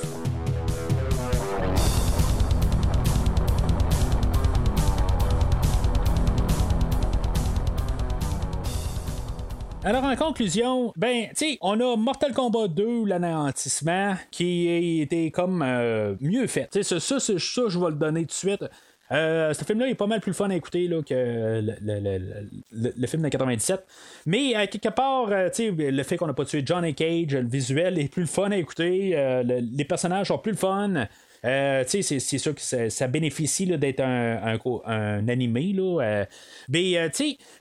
Alors, en conclusion, ben, tu on a Mortal Kombat 2, l'anéantissement, qui était comme euh, mieux fait. Tu sais, ça, ça, ça, je vais le donner tout de suite. Euh, ce film-là est pas mal plus fun à écouter là, que le, le, le, film de 97. Mais quelque part, euh, le fait qu'on n'a pas tué Johnny Cage, le visuel est plus le fun à écouter. les personnages sont plus le fun. Euh, c'est, sûr que ça, bénéficie d'être un, un, animé. Là, euh. euh,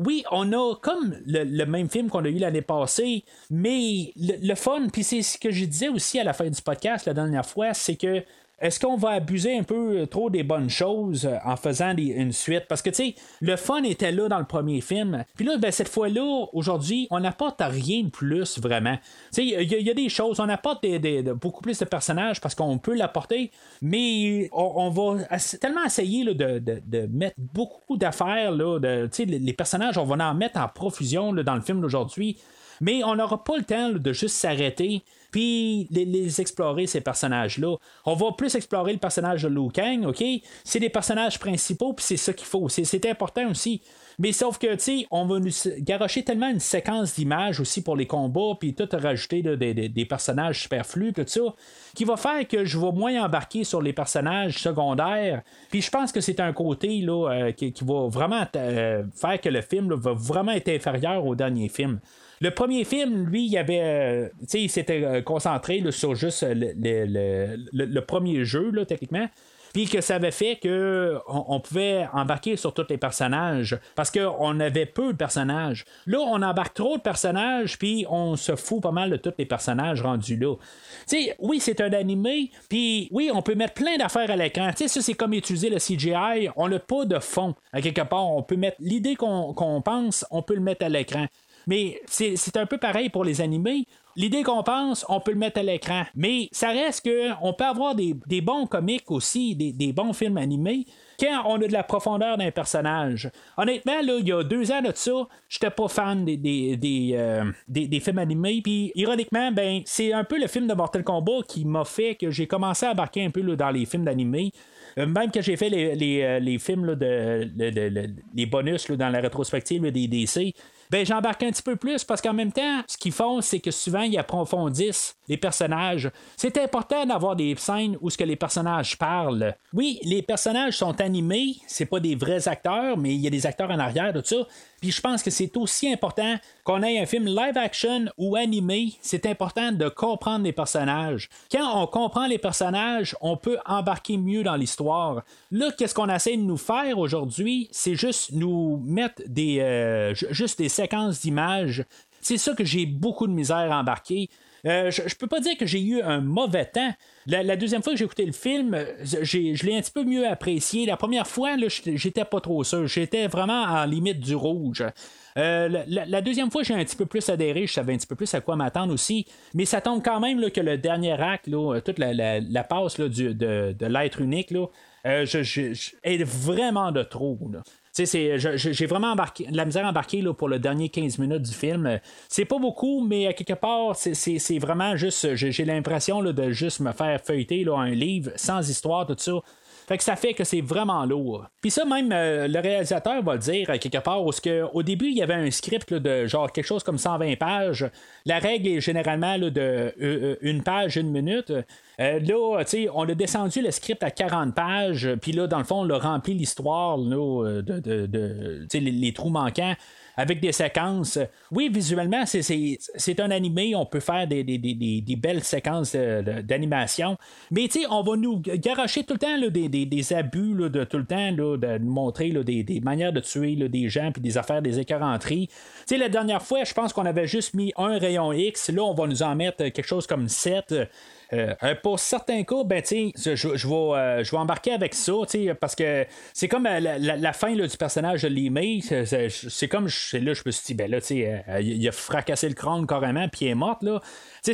oui, on a comme le, même film qu'on a eu l'année passée, mais le, le fun, puis c'est ce que je disais aussi à la fin du podcast la dernière fois, c'est que est-ce qu'on va abuser un peu trop des bonnes choses euh, en faisant une suite? Parce que, tu sais, le fun était là dans le premier film. Puis là, ben, cette fois-là, aujourd'hui, on n'apporte rien de plus, vraiment. Tu sais, il y, a des choses, on apporte beaucoup plus de personnages parce qu'on peut l'apporter, mais on, va tellement essayer de, mettre beaucoup d'affaires, de, les, les personnages, on va en mettre en profusion dans le film d'aujourd'hui. Mais on n'aura pas le temps de juste s'arrêter puis les, explorer, ces personnages-là. On va plus explorer le personnage de Liu Kang, OK? C'est des personnages principaux, puis c'est ça qu'il faut. C'est important aussi. Mais sauf que, tu sais, on va nous garocher tellement une séquence d'images aussi pour les combats, puis tout rajouter des, personnages superflus, tout ça, qui va faire que je vais moins embarquer sur les personnages secondaires. Puis je pense que c'est un côté là, euh, qui, va vraiment euh, faire que le film va vraiment être inférieur au dernier film. Le premier film, lui, il avait. Euh, il s'était euh, concentré sur juste le, premier jeu, techniquement. Puis que ça avait fait qu'on on pouvait embarquer sur tous les personnages parce qu'on avait peu de personnages. Là, on embarque trop de personnages, puis on se fout pas mal de tous les personnages rendus là. sais, oui, c'est un animé, puis oui, on peut mettre plein d'affaires à l'écran. Ça, c'est comme utiliser le CGI. On n'a pas de fond. À quelque part, on peut mettre l'idée qu'on pense, on peut le mettre à l'écran. Mais c'est un peu pareil pour les animés. L'idée qu'on pense, on peut le mettre à l'écran. Mais ça reste que on peut avoir des, bons comiques aussi, des, bons films animés, quand on a de la profondeur d'un personnage. Honnêtement, là, il y a deux ans de ça, j'étais pas fan des, des, euh, films animés. Puis, ironiquement, ben, c'est un peu le film de Mortal Kombat qui m'a fait que j'ai commencé à embarquer un peu dans les films d'animés. Euh, même que j'ai fait les, euh, films de, les bonus dans la rétrospective des DC, ben j'embarque un petit peu plus parce qu'en même temps, ce qu'ils font, c'est que souvent ils approfondissent les personnages. C'est important d'avoir des scènes où ce que les personnages parlent. Oui, les personnages sont animés, c'est pas des vrais acteurs, mais il y a des acteurs en arrière de ça. Puis je pense que c'est aussi important qu'on ait un film live action ou animé. C'est important de comprendre les personnages. Quand on comprend les personnages, on peut embarquer mieux dans l'histoire. Là, qu'est-ce qu'on essaie de nous faire aujourd'hui? C'est juste nous mettre des, euh, juste des séquences d'images. C'est ça que j'ai beaucoup de misère à embarquer. Euh, je, peux pas dire que j'ai eu un mauvais temps. La, deuxième fois que j'ai écouté le film, je l'ai un petit peu mieux apprécié. La première fois, j'étais pas trop sûr. J'étais vraiment en limite du rouge. Euh, la, deuxième fois, j'ai un petit peu plus adhéré, je savais un petit peu plus à quoi m'attendre aussi. Mais ça tombe quand même que le dernier acte, toute la, passe de, de l'être unique, là, euh, est vraiment de trop j'ai vraiment embarqué, la misère embarquée là, pour le dernier 15 minutes du film. C'est pas beaucoup, mais à quelque part, c'est vraiment juste. J'ai l'impression de juste me faire feuilleter là, un livre sans histoire, tout ça. Fait que ça fait que c'est vraiment lourd. Puis ça, même euh, le réalisateur va le dire à quelque part, parce que au début, il y avait un script de genre quelque chose comme 120 pages. La règle est généralement de euh, euh, une page, une minute. là, on a descendu le script à 40 pages, puis là, dans le fond, on a rempli l'histoire de, de, les, trous manquants avec des séquences. Oui, visuellement, c'est un animé, on peut faire des, belles séquences d'animation, mais on va nous garocher tout le temps des, abus de tout le temps, de nous montrer des, manières de tuer des gens, puis des affaires, des écœuranteries. Tu la dernière fois, je pense qu'on avait juste mis un rayon X, là, on va nous en mettre quelque chose comme 7. Euh, pour certains cas, ben, je, je, vais, euh, je vais embarquer avec ça, parce que c'est comme euh, la, fin du personnage de Limei. C'est comme, là, je me suis dit, ben là, il a fracassé le crâne carrément, puis il est mort, là.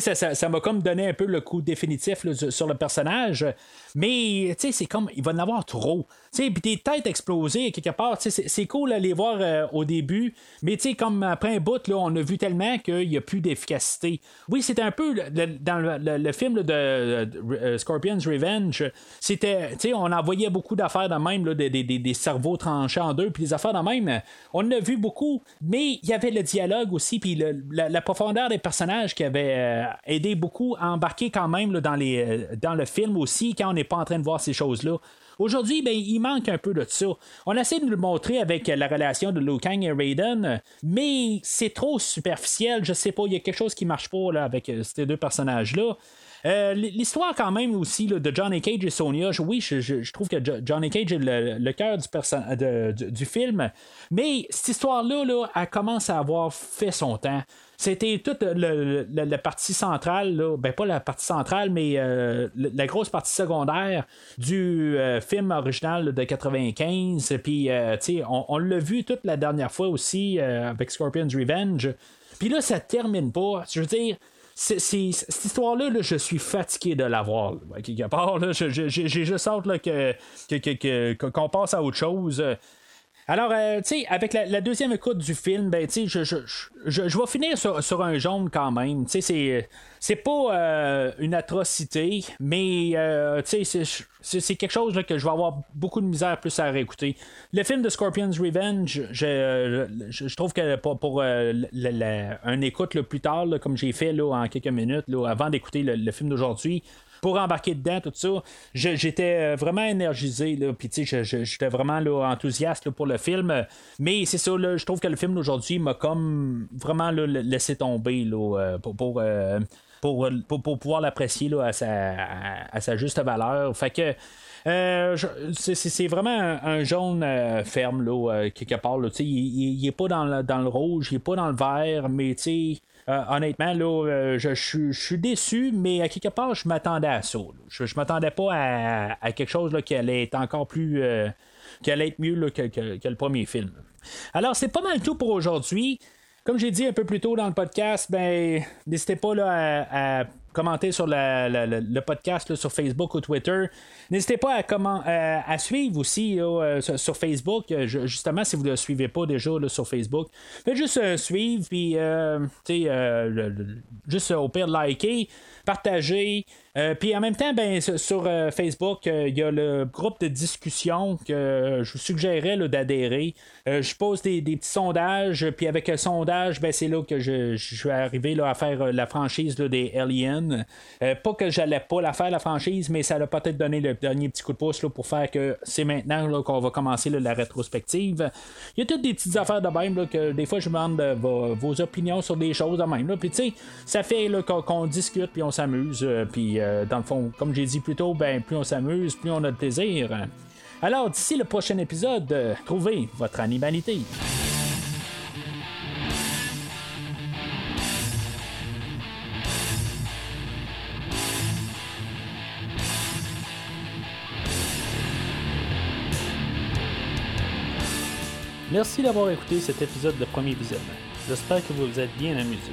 Ça, ça, ça m'a comme donné un peu le coup définitif sur le personnage. Mais c'est comme, il va en avoir trop. Puis des têtes explosées quelque part, c'est cool à les voir au début. Mais comme après un bout, là, on a vu tellement qu'il n'y a plus d'efficacité. Oui, c'était un peu dans le, film de, euh, Scorpion's Revenge. C'était, on envoyait beaucoup d'affaires de même, là, des, des, cerveaux tranchés en deux, puis des affaires de même. On en a vu beaucoup, mais il y avait le dialogue aussi, puis la, profondeur des personnages qui avait euh, aidé beaucoup à embarquer quand même dans, les, euh, dans le film aussi, quand on n'est pas en train de voir ces choses-là. Aujourd'hui, ben, il manque un peu de ça. On essaie de le montrer avec la relation de Liu Kang et Raiden, mais c'est trop superficiel. Je sais pas, il y a quelque chose qui marche pas là, avec ces deux personnages-là. Euh, l'histoire, quand même, aussi de Johnny Cage et Sonia, oui, je, trouve que Johnny Cage est le, cœur du, film, mais cette histoire-là, là, elle commence à avoir fait son temps. C'était toute la partie centrale, là, ben pas la partie centrale, mais euh, la grosse partie secondaire du euh, film original de 95. Puis, on, on l'a vu toute la dernière fois aussi avec Scorpion's Revenge. Puis là, ça termine pas. Je veux dire, cette histoire-là, je suis fatigué de la voir. Quelque part, j'ai juste hâte que, qu'on passe à autre chose. Alors, euh, avec la, deuxième écoute du film, ben, je, je, vais finir sur, un jaune quand même. Tu sais, c'est, pas euh, une atrocité, mais, euh, c'est, quelque chose que je vais avoir beaucoup de misère plus à réécouter. Le film de Scorpion's Revenge, je, trouve que pour, pour un écoute plus tard, comme j'ai fait là, en quelques minutes, avant d'écouter le film d'aujourd'hui, pour embarquer dedans, tout ça. J'étais euh, vraiment énergisé, puis j'étais vraiment là, enthousiaste pour le film. Mais c'est ça, je trouve que le film d'aujourd'hui m'a comme vraiment laissé tomber là, euh, pour. Euh, pour pour, pour, pouvoir l'apprécier à sa, à, sa juste valeur. Fait que c'est vraiment un, jaune ferme là, quelque part. Là, il, il, est pas dans le, dans le rouge, il est pas dans le vert, mais euh, honnêtement, là, euh, je, suis déçu, mais à quelque part, je m'attendais à ça. Je, je m'attendais pas à, quelque chose là, qui allait être encore plus. Euh, qui allait être mieux que, le premier film. Alors, c'est pas mal tout pour aujourd'hui. Comme j'ai dit un peu plus tôt dans le podcast, ben, n'hésitez pas là, à commenter sur le podcast sur Facebook ou Twitter. N'hésitez pas à, comment, euh, à suivre aussi euh, sur, Facebook. Euh, justement, si vous ne le suivez pas déjà sur Facebook, faites juste suivre, puis juste au pire liker, partager. Euh, puis en même temps, ben, sur euh, Facebook, euh, il y a le groupe de discussion que je vous suggérais d'adhérer. je pose des, petits sondages, puis avec le sondage, ben, c'est là que je, vais arriver là, à faire la franchise des Aliens. pas que j'allais pas la faire, la franchise, mais ça a peut-être donné le dernier petit coup de pouce là, pour faire que c'est maintenant qu'on va commencer la rétrospective. Il y a toutes des petites affaires de même que des fois je demande vos, opinions sur des choses de même. Puis tu sais, ça fait qu'on discute, puis on s'amuse, puis euh, dans le fond, comme j'ai dit plus tôt, ben, plus on s'amuse, plus on a de plaisir. Alors, d'ici le prochain épisode, euh, trouvez votre animalité. Merci d'avoir écouté cet épisode de Premier Visionnement. J'espère que vous vous êtes bien amusé.